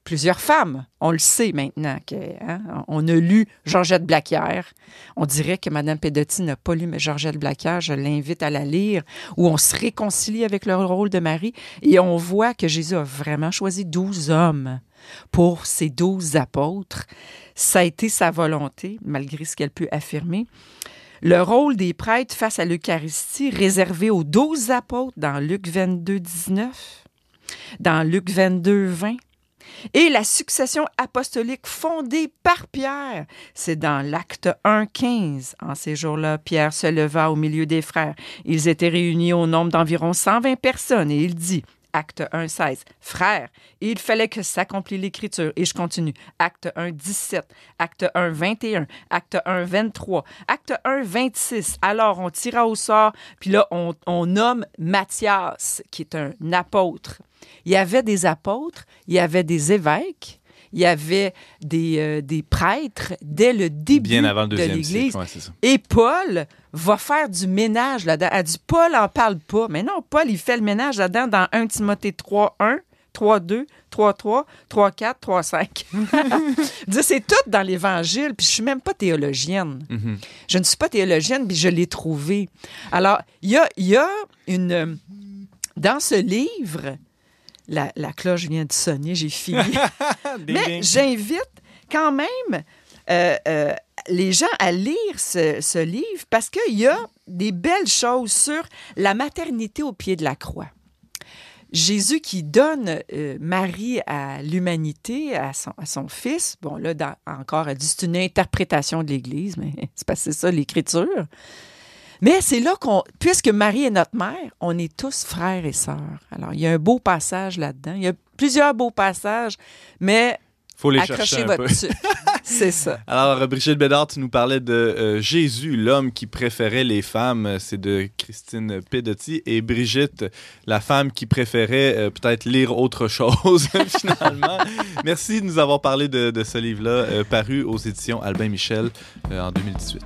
S4: plusieurs femmes. On le sait maintenant. Que, hein, on a lu Georgette Blaquière. On dirait que Mme Pedotti n'a pas lu Georgette Blaquière. Je l'invite à la lire, où on se réconcilie avec le rôle de Marie et on voit que Jésus a vraiment choisi douze hommes pour ses douze apôtres. Ça a été sa volonté, malgré ce qu'elle peut affirmer. Le rôle des prêtres face à l'Eucharistie réservé aux douze apôtres dans Luc 22, 19, dans Luc 22, 20. Et la succession apostolique fondée par Pierre, c'est dans l'acte 1, 15. En ces jours-là, Pierre se leva au milieu des frères. Ils étaient réunis au nombre d'environ 120 personnes et il dit, acte 1, 16, Frères, il fallait que s'accomplisse l'Écriture. Et je continue. Acte 1, 17, acte 1, 21, acte 1, 23, acte 1, 26. Alors on tira au sort, puis là on, on nomme Matthias, qui est un apôtre. Il y avait des apôtres, il y avait des évêques, il y avait des, euh, des prêtres dès le début
S2: Bien avant le
S4: de l'Église.
S2: Ouais.
S4: Et Paul va faire du ménage là-dedans. Elle dit Paul en parle pas. Mais non, Paul, il fait le ménage là-dedans dans 1 Timothée 3, 1, 3, 2, 3, 3, 3, 4, 3, 5. Je dis, C'est tout dans l'Évangile, puis je suis même pas théologienne.
S2: Mhm.
S4: Je ne suis pas théologienne, puis je l'ai trouvé. Alors, il y a, il y a une... Dans ce livre, la, la cloche vient de sonner, j'ai fini. <laughs> <laughs> Mais j'invite quand même euh, euh, les gens à lire ce, ce livre parce qu'il y a des belles choses sur la maternité au pied de la croix. Jésus qui donne euh, Marie à l'humanité, à son, à son fils. Bon, là, dans- encore, elle dit c'est une interprétation de l'Église, mais <laughs> c'est pas ça l'Écriture. Mais c'est là qu'on, puisque Marie est notre mère, on est tous frères et sœurs. Alors, il y a un beau passage là-dedans. Il y a plusieurs beaux passages, mais
S2: Faut les
S4: accrochez
S2: chercher un peu. <laughs>
S4: c'est ça.
S2: Alors, Brigitte Bédard, tu nous parlais de euh, Jésus, l'homme qui préférait les femmes. C'est de Christine Pedotti. Et Brigitte, la femme qui préférait euh, peut-être lire autre chose, <laughs> finalement. Merci de nous avoir parlé de, de ce livre-là, euh, paru aux éditions Albin Michel en 2018.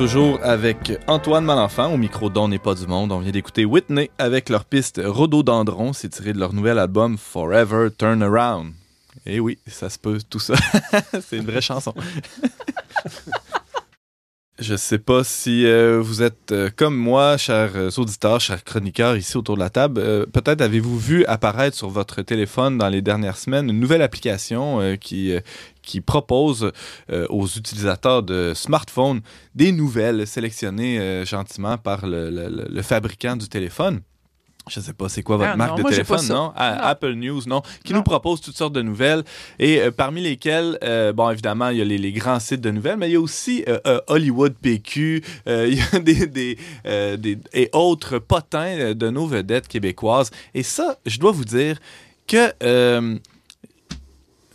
S2: Toujours avec Antoine Malenfant au micro d'On n'est pas du monde. On vient d'écouter Whitney avec leur piste Rhododendron. C'est tiré de leur nouvel album Forever Turn Around. Et oui, ça se peut, tout ça. <laughs> C'est une vraie chanson. <laughs> Je sais pas si euh, vous êtes euh, comme moi, chers euh, auditeurs, chers chroniqueurs ici autour de la table. Peut-être avez-vous vu apparaître sur votre téléphone dans les dernières semaines une nouvelle application qui, qui propose aux utilisateurs de smartphones des nouvelles sélectionnées gentiment par le- le fabricant du téléphone. Je sais pas c'est quoi votre
S4: Ah,
S2: marque
S4: non,
S2: de téléphone, non? Ah,
S4: Non.
S2: Apple News, non? Qui
S4: Non.
S2: nous propose toutes sortes de nouvelles et euh, parmi lesquelles, euh, bon, évidemment, il y a les, les grands sites de nouvelles, mais il y a aussi euh, Hollywood PQ, <laughs> il y a des, des, des- et autres potins de nos vedettes québécoises. Et ça, je dois vous dire que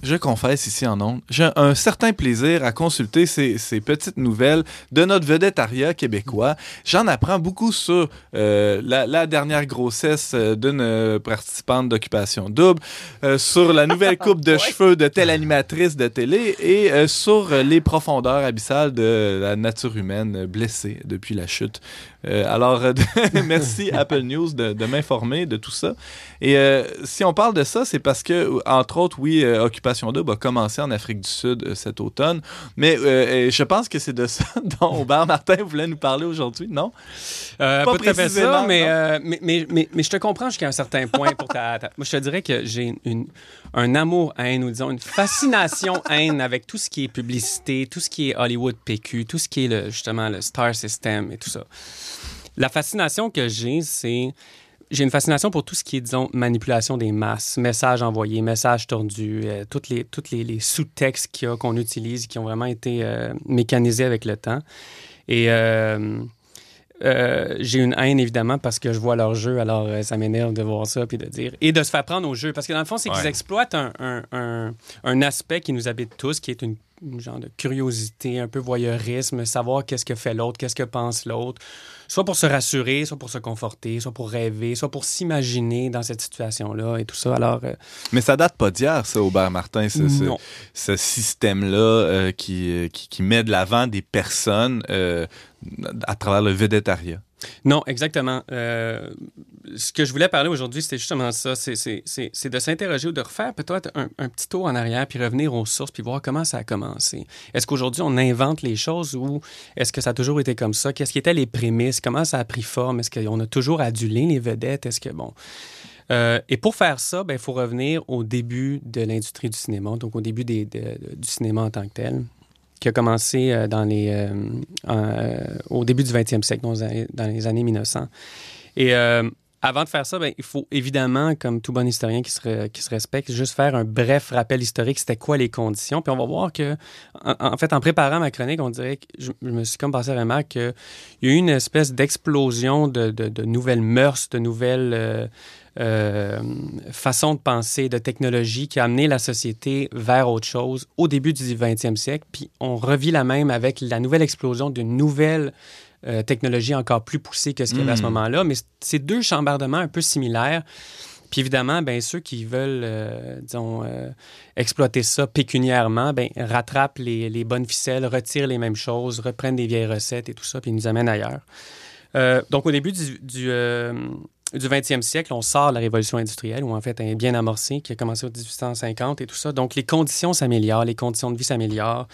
S2: je confesse ici en ondes, j'ai un certain plaisir à consulter ces, ces petites nouvelles de notre vedettariat québécois. J'en apprends beaucoup sur euh, la, la dernière grossesse euh, d'une participante d'Occupation Double, euh, sur la nouvelle <laughs> coupe de cheveux de telle animatrice de télé et euh, sur les profondeurs abyssales de la nature humaine blessée depuis la chute. Alors, <laughs> merci Apple News de, de m'informer de tout ça. Et euh, si on parle de ça, c'est parce que, entre autres, oui, euh, Occupation Double a commencé en Afrique du Sud euh, cet automne. Mais je pense que c'est de ça <laughs> dont Aubert Martin voulait nous parler aujourd'hui, non? Pas
S3: pas
S2: précisément,
S3: ça, mais, mais, mais, mais, mais je te comprends jusqu'à un certain point pour ta, ta- Moi, je te dirais que j'ai une, un amour-haine, ou disons une fascination-haine <laughs> avec tout ce qui est publicité, tout ce qui est Hollywood PQ, tout ce qui est le, justement le Star System et tout ça. La fascination que j'ai, c'est. J'ai une fascination pour tout ce qui est, disons, manipulation des masses, messages envoyés, messages tordus, euh, toutes les, toutes les, les sous-textes qu'il y a, qu'on utilise, qui ont vraiment été euh, mécanisés avec le temps. Et euh, euh, j'ai une haine, évidemment, parce que je vois leur jeu, alors ça m'énerve de voir ça, puis de dire... Et de se faire prendre au jeu, parce que dans le fond, c'est qu'ils exploitent un, un, un, un aspect qui nous habite tous, qui est une genre de curiosité, un peu voyeurisme, savoir qu'est-ce que fait l'autre, qu'est-ce que pense l'autre, soit pour se rassurer, soit pour se conforter, soit pour rêver, soit pour s'imaginer dans cette situation-là et tout ça. Alors, euh,
S2: Mais ça date pas d'hier, ça, Aubert Martin, ce, ce-
S3: non.
S2: ce système-là euh, qui, euh, qui, qui met de l'avant des personnes euh, à travers le vedettariat.
S3: Non, exactement. Euh, ce que je voulais parler aujourd'hui, c'était justement ça. C'est- C'est c'est- c'est de s'interroger ou de refaire peut-être un, petit tour en arrière, puis revenir aux sources, puis voir comment ça a commencé. Est-ce qu'aujourd'hui, on invente les choses ou est-ce que ça a toujours été comme ça? Qu'est-ce qui étaient les prémices? Comment ça a pris forme? Est-ce qu'on a toujours adulé les vedettes? Est-ce que, bon... Euh, et pour faire ça, ben, il faut revenir au début de l'industrie du cinéma, donc au début du cinéma en tant que tel, qui a commencé euh, dans les, euh, euh, au début du 20e siècle, dans les années, dans les années 1900. Et avant de faire ça, ben, il faut évidemment, comme tout bon historien qui se, qui se respecte, juste faire un bref rappel historique, c'était quoi les conditions? Puis on va voir que, en, fait, en préparant ma chronique, on dirait que je, me suis comme passé remarque qu'il y a eu une espèce d'explosion de, de- nouvelles mœurs, de nouvelles euh, façons de penser, de technologie qui a amené la société vers autre chose au début du 20e siècle. Puis on revit la même avec la nouvelle explosion d'une nouvelle euh, technologie encore plus poussée que ce qu'il y avait à ce
S2: Mm.
S3: moment-là. Mais c'est deux chambardements un peu similaires. Puis évidemment, ben, ceux qui veulent, euh, disons, euh, exploiter ça pécuniairement, ben, rattrapent les, les bonnes ficelles, retirent les mêmes choses, reprennent des vieilles recettes et tout ça, puis nous amènent ailleurs. Euh, donc, au début du, du, du 20e siècle, on sort de la révolution industrielle, ou en fait, est bien amorcée, qui a commencé en 1850 et tout ça. Donc, les conditions s'améliorent, les conditions de vie s'améliorent.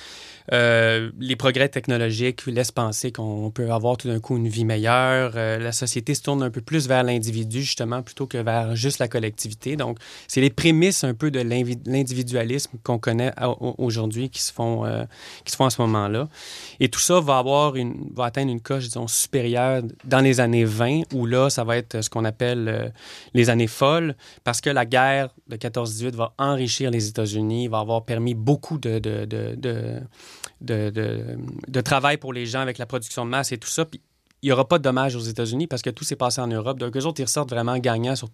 S3: Euh, les progrès technologiques laissent penser qu'on peut avoir tout d'un coup une vie meilleure. Euh, la société se tourne un peu plus vers l'individu, justement, plutôt que vers juste la collectivité. Donc, c'est les prémices un peu de l'individualisme qu'on connaît aujourd'hui qui se font, euh, qui se font à ce moment-là. Et tout ça va avoir une, va atteindre une coche, disons, supérieure dans les années 20, où là, ça va être ce qu'on appelle euh, les années folles, parce que la guerre de 14-18 va enrichir les États-Unis, va avoir permis beaucoup de, travail pour les gens avec la production de masse et tout ça. Puis il n'y aura pas de dommages aux États-Unis parce que tout s'est passé en Europe. Donc, eux autres, ils ressortent vraiment gagnants euh, sur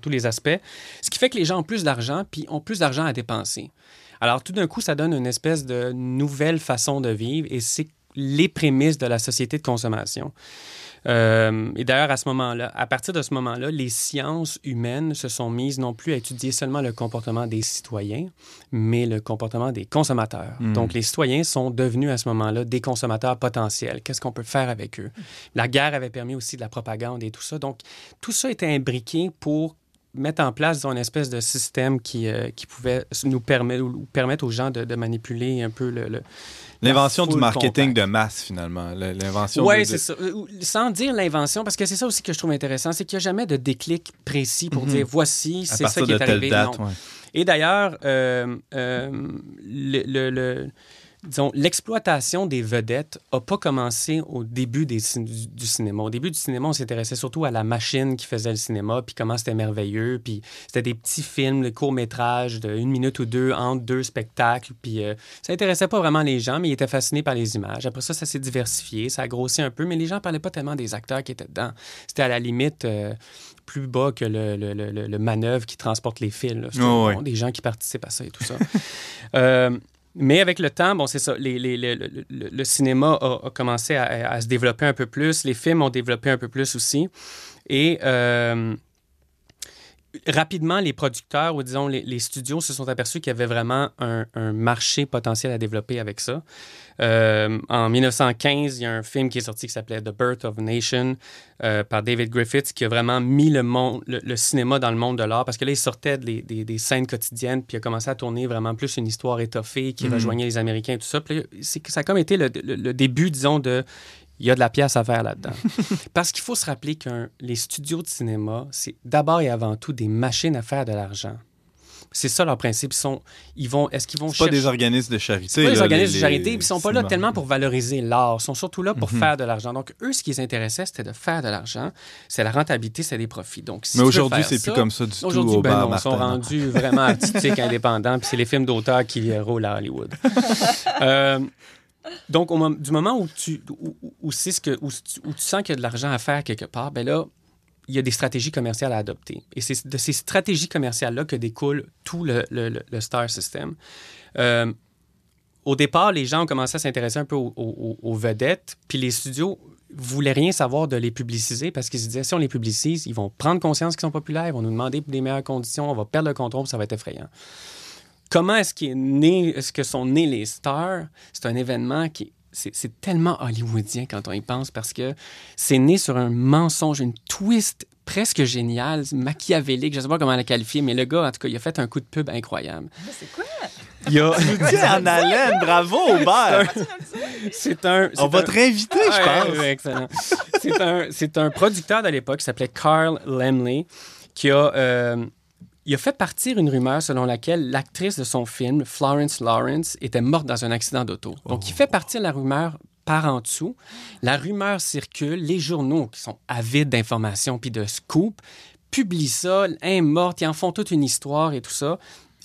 S3: tous les aspects. Ce qui fait que les gens ont plus d'argent, puis ont plus d'argent à dépenser. Alors, tout d'un coup, ça donne une espèce de nouvelle façon de vivre et c'est les prémices de la société de consommation. Euh, et d'ailleurs, à ce moment-là, à partir de ce moment-là, les sciences humaines se sont mises non plus à étudier seulement le comportement des citoyens, mais le comportement des consommateurs.
S2: Mm.
S3: Donc, les citoyens sont devenus à ce moment-là des consommateurs potentiels. Qu'est-ce qu'on peut faire avec eux? La guerre avait permis aussi de la propagande et tout ça. Donc, tout ça était imbriqué pour mettre en place disons, une espèce de système qui, euh, qui pouvait nous permettre, aux gens de, de manipuler un peu le... le
S2: L'invention du marketing de masse, finalement. Le- L'invention
S3: Oui,
S2: de-
S3: c'est ça. Sans dire l'invention, parce que c'est ça aussi que je trouve intéressant, c'est qu'il n'y a jamais de déclic précis pour
S2: Mhm.
S3: dire voici, c'est ça qui
S2: de
S3: est arrivé.
S2: date.
S3: Non.
S2: ouais.
S3: Et d'ailleurs, euh, euh, le, le- le- disons, l'exploitation des vedettes n'a pas commencé au début des du, du cinéma. Au début du cinéma, on s'intéressait surtout à la machine qui faisait le cinéma, puis comment c'était merveilleux, puis c'était des petits films, des courts-métrages de une minute ou deux entre deux spectacles, puis euh, ça intéressait pas vraiment les gens, mais ils étaient fascinés par les images. Après ça, ça s'est diversifié, ça a grossi un peu, mais les gens parlaient pas tellement des acteurs qui étaient dedans. C'était à la limite... euh, plus bas que le, le, le- le- manœuvre qui transporte les fils. là.
S2: Oh,
S3: bon, Des gens qui participent à ça et tout ça. <laughs> Euh, mais avec le temps, bon, c'est ça, le, cinéma a, commencé à, à se développer un peu plus, les films ont développé un peu plus aussi. Et euh, rapidement, les producteurs ou disons les, les studios se sont aperçus qu'il y avait vraiment un, un marché potentiel à développer avec ça. Euh, en 1915, il y a un film qui est sorti qui s'appelait The Birth of a Nation euh, par David Griffiths qui a vraiment mis le, monde, le, le cinéma dans le monde de l'art parce que là, il sortait des, des, des scènes quotidiennes puis il a commencé à tourner vraiment plus une histoire étoffée qui
S2: Mhm.
S3: rejoignait les Américains et tout ça. Puis là, c'est que ça a comme été le, le- le début, disons, de il y a de la pièce à faire là-dedans. <laughs> Parce qu'il faut se rappeler que les studios de cinéma, c'est d'abord et avant tout des machines à faire de l'argent. C'est ça leur principe. Ils sont, ils vont, est-ce qu'ils vont
S2: C'est pas
S3: chercher...
S2: des organismes de charité.
S3: C'est pas des
S2: là,
S3: organismes
S2: les-
S3: de charité,
S2: les
S3: ils sont pas là tellement pour valoriser l'art. Ils sont surtout là pour
S2: Mhm.
S3: faire de l'argent. Donc, eux, ce qui les intéressait, c'était de faire de l'argent. C'est la rentabilité, c'est des profits. Donc, si
S2: Mais aujourd'hui, c'est
S3: ça-
S2: plus comme ça du tout
S3: Aujourd'hui,
S2: au
S3: ben non, ils sont rendus vraiment artistiques, <laughs> indépendants, puis c'est les films d'auteur qui roulent à Hollywood. <laughs> Euh, donc, du moment où tu, sens qu'il y a de l'argent à faire quelque part, ben là, il y a des stratégies commerciales à adopter. Et c'est de ces stratégies commerciales-là que découle tout le, Star System. Euh, au départ, les gens ont commencé à s'intéresser un peu aux, aux- vedettes, puis les studios voulaient rien savoir de les publiciser parce qu'ils se disaient si on les publicise, ils vont prendre conscience qu'ils sont populaires, ils vont nous demander des meilleures conditions, on va perdre le contrôle, ça va être effrayant. Comment est-ce qu'est né, est-ce que sont nés les stars? C'est un événement qui c'est, c'est tellement hollywoodien quand on y pense parce que c'est né sur un mensonge, une twist presque géniale, machiavélique, je sais pas comment la qualifier, mais le gars, en tout cas, il a fait un coup de pub incroyable.
S4: C'est quoi?
S3: Il a-
S2: en haleine, bravo, Aubert! <laughs>
S3: c'est un.
S2: On
S3: c'est
S2: va
S3: un-
S2: te réinviter, je
S3: Ouais,
S2: pense.
S3: ouais, excellent. c'est un, c'est un producteur de l'époque qui s'appelait Carl Lemley qui a, euh, il a fait partir une rumeur selon laquelle l'actrice de son film, Florence Lawrence, était morte dans un accident d'auto. Donc, il fait partir la rumeur par en dessous. La rumeur circule. Les journaux, qui sont avides d'informations puis de scoop, publient ça. Elle est morte. Ils en font toute une histoire et tout ça.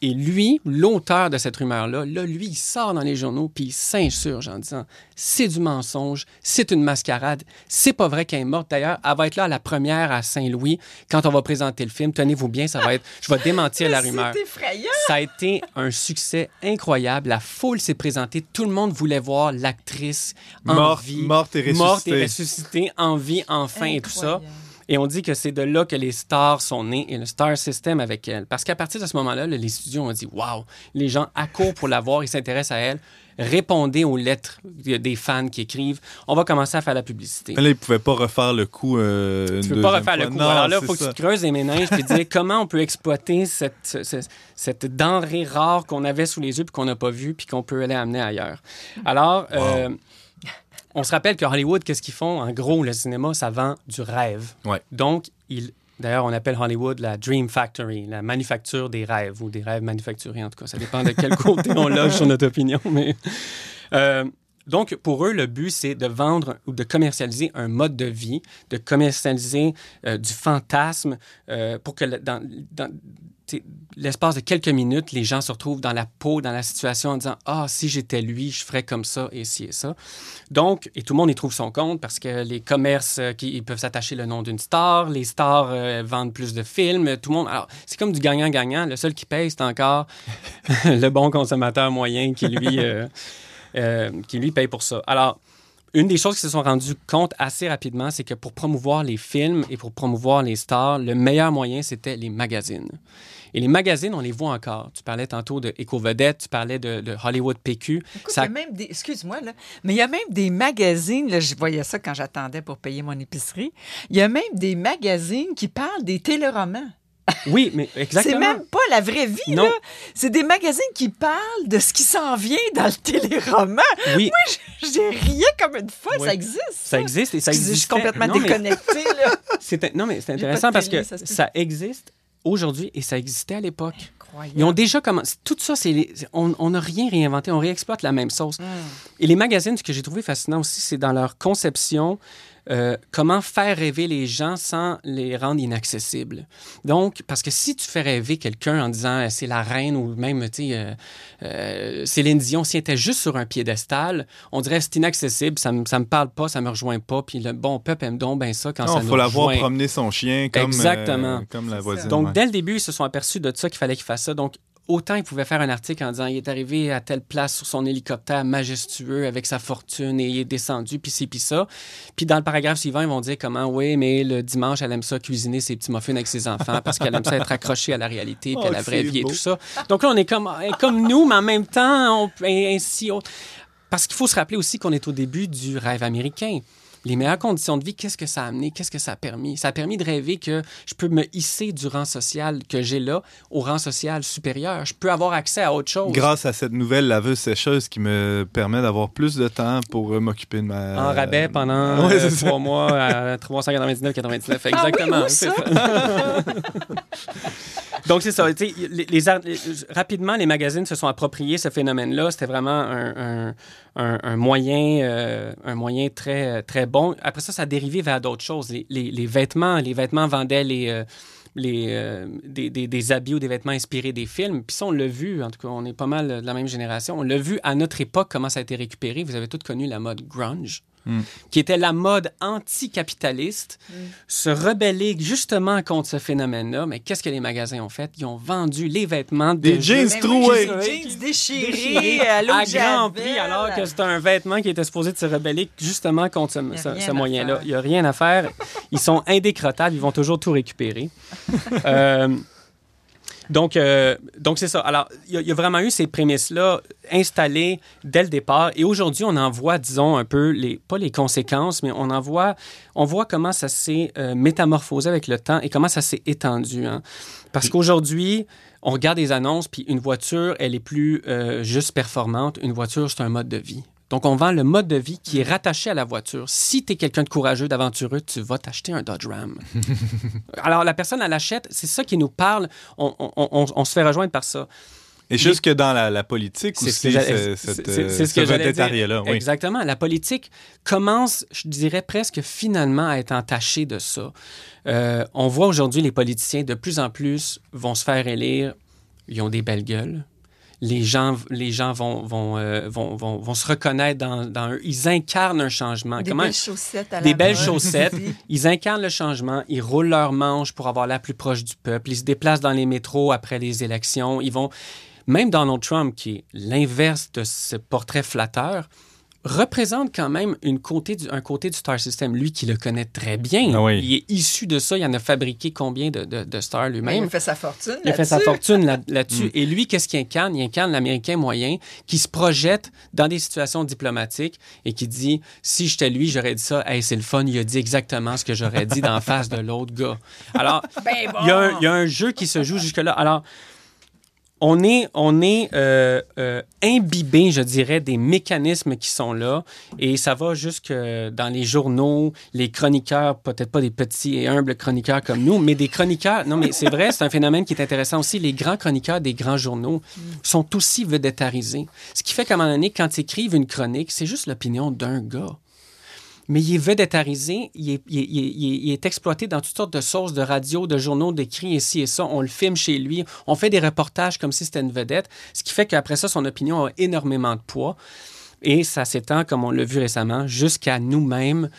S3: Et lui, l'auteur de cette rumeur-là, là, lui, il sort dans les journaux puis il s'insurge en disant c'est du mensonge, c'est une mascarade, c'est pas vrai qu'elle est morte. D'ailleurs, elle va être là à la première à Saint-Louis quand on va présenter le film. Tenez-vous bien, ça va être. Je vais démentir la <laughs> rumeur.
S4: C'est effrayant.
S3: Ça a été un succès incroyable. La foule s'est présentée. Tout le monde voulait voir l'actrice en
S2: Morte,
S3: vie,
S2: morte et
S3: morte et
S2: ressuscitée.
S3: ressuscitée, en vie, enfin, et tout ça. Et on dit que c'est de là que les stars sont nés et le Star System avec elle. Parce qu'à partir de ce moment-là, là, les studios ont dit Waouh, les gens accourent pour la voir, ils s'intéressent à elle. Répondez aux lettres des fans qui écrivent. On va commencer à faire la publicité.
S2: Là, ils pouvaient pas refaire le coup euh,
S3: Tu peux pas refaire le coup.
S2: Non,
S3: Alors là, il faut que
S2: ça.
S3: tu te creuses les méninges et dire <laughs> comment on peut exploiter cette, ce- ce- cette denrée rare qu'on avait sous les yeux puis qu'on n'a pas vue puis qu'on peut aller amener ailleurs. Alors, euh, on se rappelle que Hollywood, qu'est-ce qu'ils font? En gros, le cinéma, ça vend du rêve.
S2: Ouais.
S3: Donc, D'ailleurs, on appelle Hollywood la Dream Factory, la manufacture des rêves, ou des rêves manufacturés, en tout cas. Ça dépend de quel <laughs> côté on loge sur notre opinion. Mais... Euh, donc, pour eux, le but, c'est de vendre ou de commercialiser un mode de vie, de commercialiser euh, du fantasme euh, pour que dans, l'espace de quelques minutes, les gens se retrouvent dans la peau, dans la situation en disant Ah, si j'étais lui, je ferais comme ça et ci et ça. Donc, et tout le monde y trouve son compte parce que les commerces euh, qui ils peuvent s'attacher le nom d'une star, les stars vendent plus de films, tout le monde. Alors, c'est comme du gagnant-gagnant. Le seul qui paye, c'est encore <laughs> le bon consommateur moyen qui lui, euh, qui lui paye pour ça. Alors, une des choses qui se sont rendues compte assez rapidement, c'est que pour promouvoir les films et pour promouvoir les stars, le meilleur moyen, c'était les magazines. Et les magazines, on les voit encore. Tu parlais tantôt de Éco-Vedette, tu parlais de, de Hollywood PQ.
S4: Écoute,
S3: Ça-
S4: il y a même des, excuse-moi, là, mais il y a même des magazines, là, je voyais ça quand j'attendais pour payer mon épicerie, il y a même des magazines qui parlent des téléromans.
S3: Oui, mais
S4: C'est
S3: exactement.
S4: même pas la vraie vie,
S3: Non.
S4: là. C'est des magazines qui parlent de ce qui s'en vient dans le téléroman.
S3: Oui,
S4: J'ai rien comme une
S3: Oui.
S4: ça existe.
S3: ça existe et ça
S4: Excusez, Je suis
S3: existe.
S4: complètement
S3: non, mais
S4: déconnectée, là. <laughs>
S3: c'est- non, mais c'est intéressant parce
S4: télé,
S3: que
S4: ça
S3: existe aujourd'hui et ça existait à l'époque.
S4: Incroyable.
S3: Ils ont déjà commencé. Tout ça, c'est on on n'a rien réinventé. On réexploite la même sauce.
S4: Mm.
S3: Et les magazines, ce que j'ai trouvé fascinant aussi, c'est dans leur conception, euh, comment faire rêver les gens sans les rendre inaccessibles? Donc, parce que si tu fais rêver quelqu'un en disant euh, c'est la reine ou même, tu sais, euh, euh, Céline Dion, si elle était juste sur un piédestal, on dirait c'est inaccessible, ça me, ça me parle pas, ça me rejoint pas, puis le bon peuple aime donc bien ça quand
S2: Non,
S3: ça
S2: il
S3: nous
S2: faut la voir promener son chien comme,
S3: Exactement.
S2: euh, comme la voisine.
S3: Donc,
S2: ouais.
S3: dès le début, ils se sont aperçus de ça qu'il fallait qu'ils fassent ça. Donc, autant ils pouvaient faire un article en disant il est arrivé à telle place sur son hélicoptère majestueux avec sa fortune et il est descendu, puis ci, puis ça. Puis dans le paragraphe suivant, ils vont dire comment, oui, mais le dimanche, elle aime ça cuisiner ses petits muffins avec ses enfants parce qu'elle aime ça être accrochée à la réalité, puis
S2: Oh,
S3: à la vraie
S2: c'est
S3: vie et tout ça. Donc là, on est comme, comme nous, mais en même temps, on, ainsi. on- Parce qu'il faut se rappeler aussi qu'on est au début du rêve américain. Les meilleures conditions de vie, qu'est-ce que ça a amené? Qu'est-ce que ça a permis? Ça a permis de rêver que je peux me hisser du rang social que j'ai là au rang social supérieur. Je peux avoir accès à autre chose.
S2: Grâce à cette nouvelle laveuse sécheuse qui me permet d'avoir plus de temps pour euh, m'occuper de ma.
S3: En rabais pendant <laughs>
S2: Ouais,
S3: euh, trois mois à 399,99.
S4: Ah oui,
S3: Exactement.
S4: où
S3: C'est
S4: ça? <laughs>
S3: Donc, c'est ça. Rapidement, les magazines se sont appropriés ce phénomène-là. C'était vraiment un, moyen, euh, très, bon. Après ça, ça a dérivé vers d'autres choses. Les, vêtements, les vêtements vendaient les... euh, euh, des, des- des habits ou des vêtements inspirés des films. Puis ça, on l'a vu, en tout cas, on est pas mal de la même génération. On l'a vu à notre époque, comment ça a été récupéré. Vous avez tous connu la mode grunge,
S2: Mm.
S3: qui était la mode anticapitaliste, se rebeller justement contre ce phénomène-là. Mais qu'est-ce que les magasins ont fait? Ils ont vendu les vêtements de
S2: Des jeans
S4: oui,
S2: troués.
S4: Des jeans déchirés,
S3: déchirés
S4: à l'eau
S3: à
S4: de
S3: grand prix, alors que c'est un vêtement qui était supposé de se rebeller justement contre ce, ce- moyen-là. Il n'y a rien à faire. Ils sont indécrottables, ils vont toujours tout récupérer. <laughs> Euh, donc, euh, donc c'est ça. Alors, il y, a- il y a vraiment eu ces prémices-là installées dès le départ. Et aujourd'hui, on en voit, disons, un peu, les, pas les conséquences, mais on en voit, on voit comment ça s'est euh, métamorphosé avec le temps et comment ça s'est étendu. hein. Parce qu'aujourd'hui, on regarde les annonces, puis une voiture, elle est plus euh, juste performante. Une voiture, c'est un mode de vie. Donc, on vend le mode de vie qui est rattaché à la voiture. Si tu es quelqu'un de courageux, d'aventureux, tu vas t'acheter un Dodge Ram. <laughs> Alors, la personne, elle l'achète. C'est ça qui nous parle. On, on- on- on se fait rejoindre par ça.
S2: Et jusque dans la, la politique
S3: C'est
S2: aussi,
S3: ce que j'allais-
S2: c'est-
S3: ce que
S2: oui.
S3: Exactement. La politique commence, je dirais presque finalement, à être entachée de ça. Euh, on voit aujourd'hui les politiciens de plus en plus vont se faire élire. Ils ont des belles gueules. Les gens, les gens vont, vont, euh, vont, vont, vont se reconnaître dans, dans eux. Ils incarnent un changement.
S4: Des
S3: Comment-
S4: belles chaussettes à la
S3: des belles chaussettes. <laughs> Ils incarnent le changement, ils roulent leurs manches pour avoir l'air plus proche du peuple, ils se déplacent dans les métros après les élections, ils vont... Même Donald Trump, qui est l'inverse de ce portrait flatteur, représente quand même une côté du, un côté du Star System. Lui qui le connaît très bien,
S2: Ah oui.
S3: il est issu de ça, il en a fabriqué combien de, de, de stars lui-même?
S4: Il a fait sa fortune.
S3: Il a fait sa
S4: là-dessus.
S3: fortune là- là-dessus.
S2: Mm.
S3: Et lui, qu'est-ce qu'il incarne? Il incarne l'Américain moyen qui se projette dans des situations diplomatiques et qui dit si j'étais lui, j'aurais dit ça. Hey, c'est le fun. Il a dit exactement ce que j'aurais dit d'en face de l'autre gars. Alors,
S4: Ben bon.
S3: il y, a un, il y a un jeu qui se joue jusque-là. Alors, on est, on est euh, euh, imbibé, je dirais, des mécanismes qui sont là. Et ça va jusque dans les journaux, les chroniqueurs, peut-être pas des petits et humbles chroniqueurs comme nous, mais des chroniqueurs. Non, mais c'est vrai, c'est un phénomène qui est intéressant aussi. Les grands chroniqueurs des grands journaux sont aussi vedettarisés. Ce qui fait qu'à un moment donné, quand ils écrivent une chronique, c'est juste l'opinion d'un gars mais il est vedettarisé, il est, exploité dans toutes sortes de sources de radio, de journaux, d'écrits, et ci et ça. On le filme chez lui, on fait des reportages comme si c'était une vedette, ce qui fait qu'après ça, son opinion a énormément de poids. Et ça s'étend, comme on l'a vu récemment, jusqu'à nous-mêmes,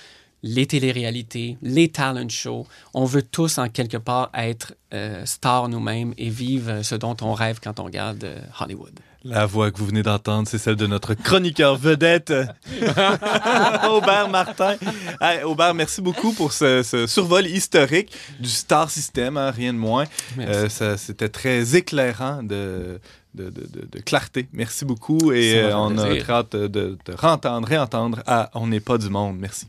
S3: les téléréalités, les talent shows. On veut tous, en quelque part, être euh, stars nous-mêmes et vivre ce dont on rêve quand on regarde euh, Hollywood.
S6: La voix que vous venez d'entendre, c'est celle de notre chroniqueur vedette, <laughs> Aubert Martin. Hey, Aubert, merci beaucoup pour ce, ce survol historique du Star System, hein, rien de moins.
S2: Merci.
S6: Euh, C'était très éclairant de, de, de, de- de clarté. Merci beaucoup et euh, on a très hâte de, te rentendre, réentendre à On n'est pas du monde. Merci.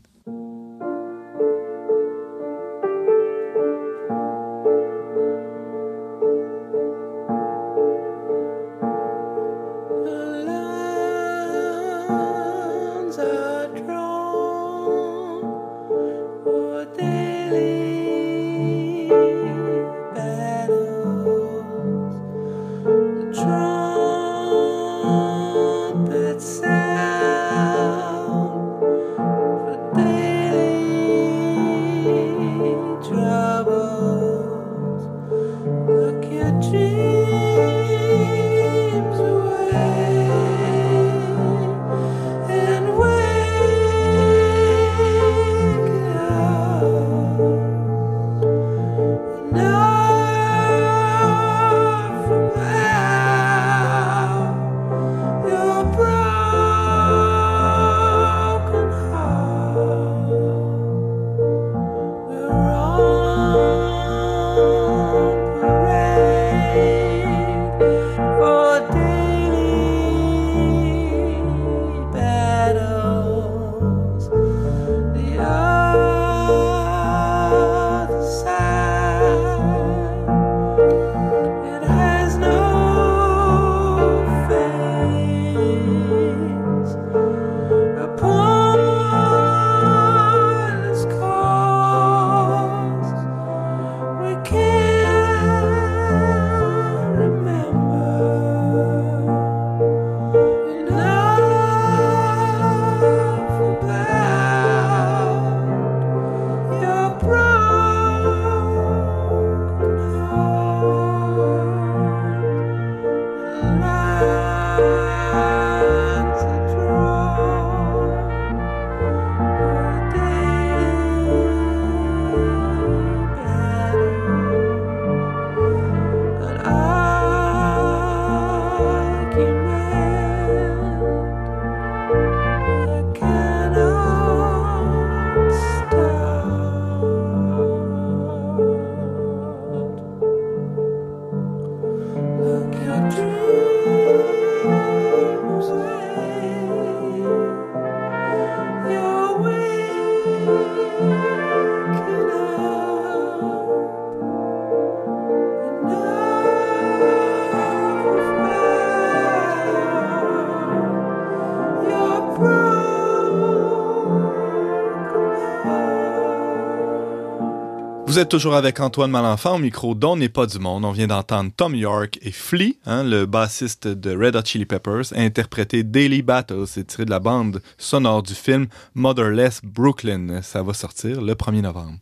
S6: Vous êtes toujours avec Antoine Malenfant au micro d'On n'est pas du monde. On vient d'entendre Tom York et Flea, hein, le bassiste de Red Hot Chili Peppers, interpréter Daily Battles. C'est tiré de la bande sonore du film Motherless Brooklyn. Ça va sortir le 1er novembre.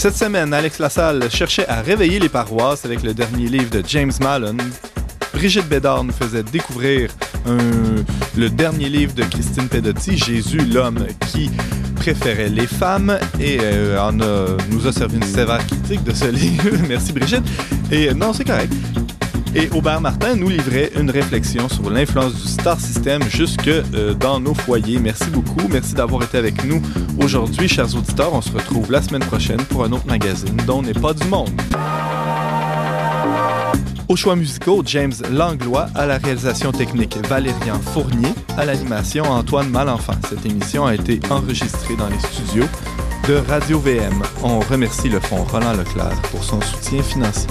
S6: Cette semaine, Alex Lassalle cherchait à réveiller les paroisses avec le dernier livre de James Mallon. Brigitte Bédard nous faisait découvrir le dernier livre de Christine Pedotti, Jésus, l'homme qui préférait les femmes, et euh, a- nous a servi une sévère critique de ce <laughs> livre. Merci Brigitte. Et non, c'est correct. Et Aubert Martin nous livrait une réflexion sur l'influence du Star System jusque euh, dans nos foyers. Merci beaucoup. Merci d'avoir été avec nous aujourd'hui, chers auditeurs. On se retrouve la semaine prochaine pour un autre magazine dont n'est pas du monde. Aux choix musicaux, James Langlois, à la réalisation technique, Valérian Fournier, à l'animation, Antoine Malenfant. Cette émission a été enregistrée dans les studios de Radio VM. On remercie le Fonds Roland Leclerc pour son soutien financier.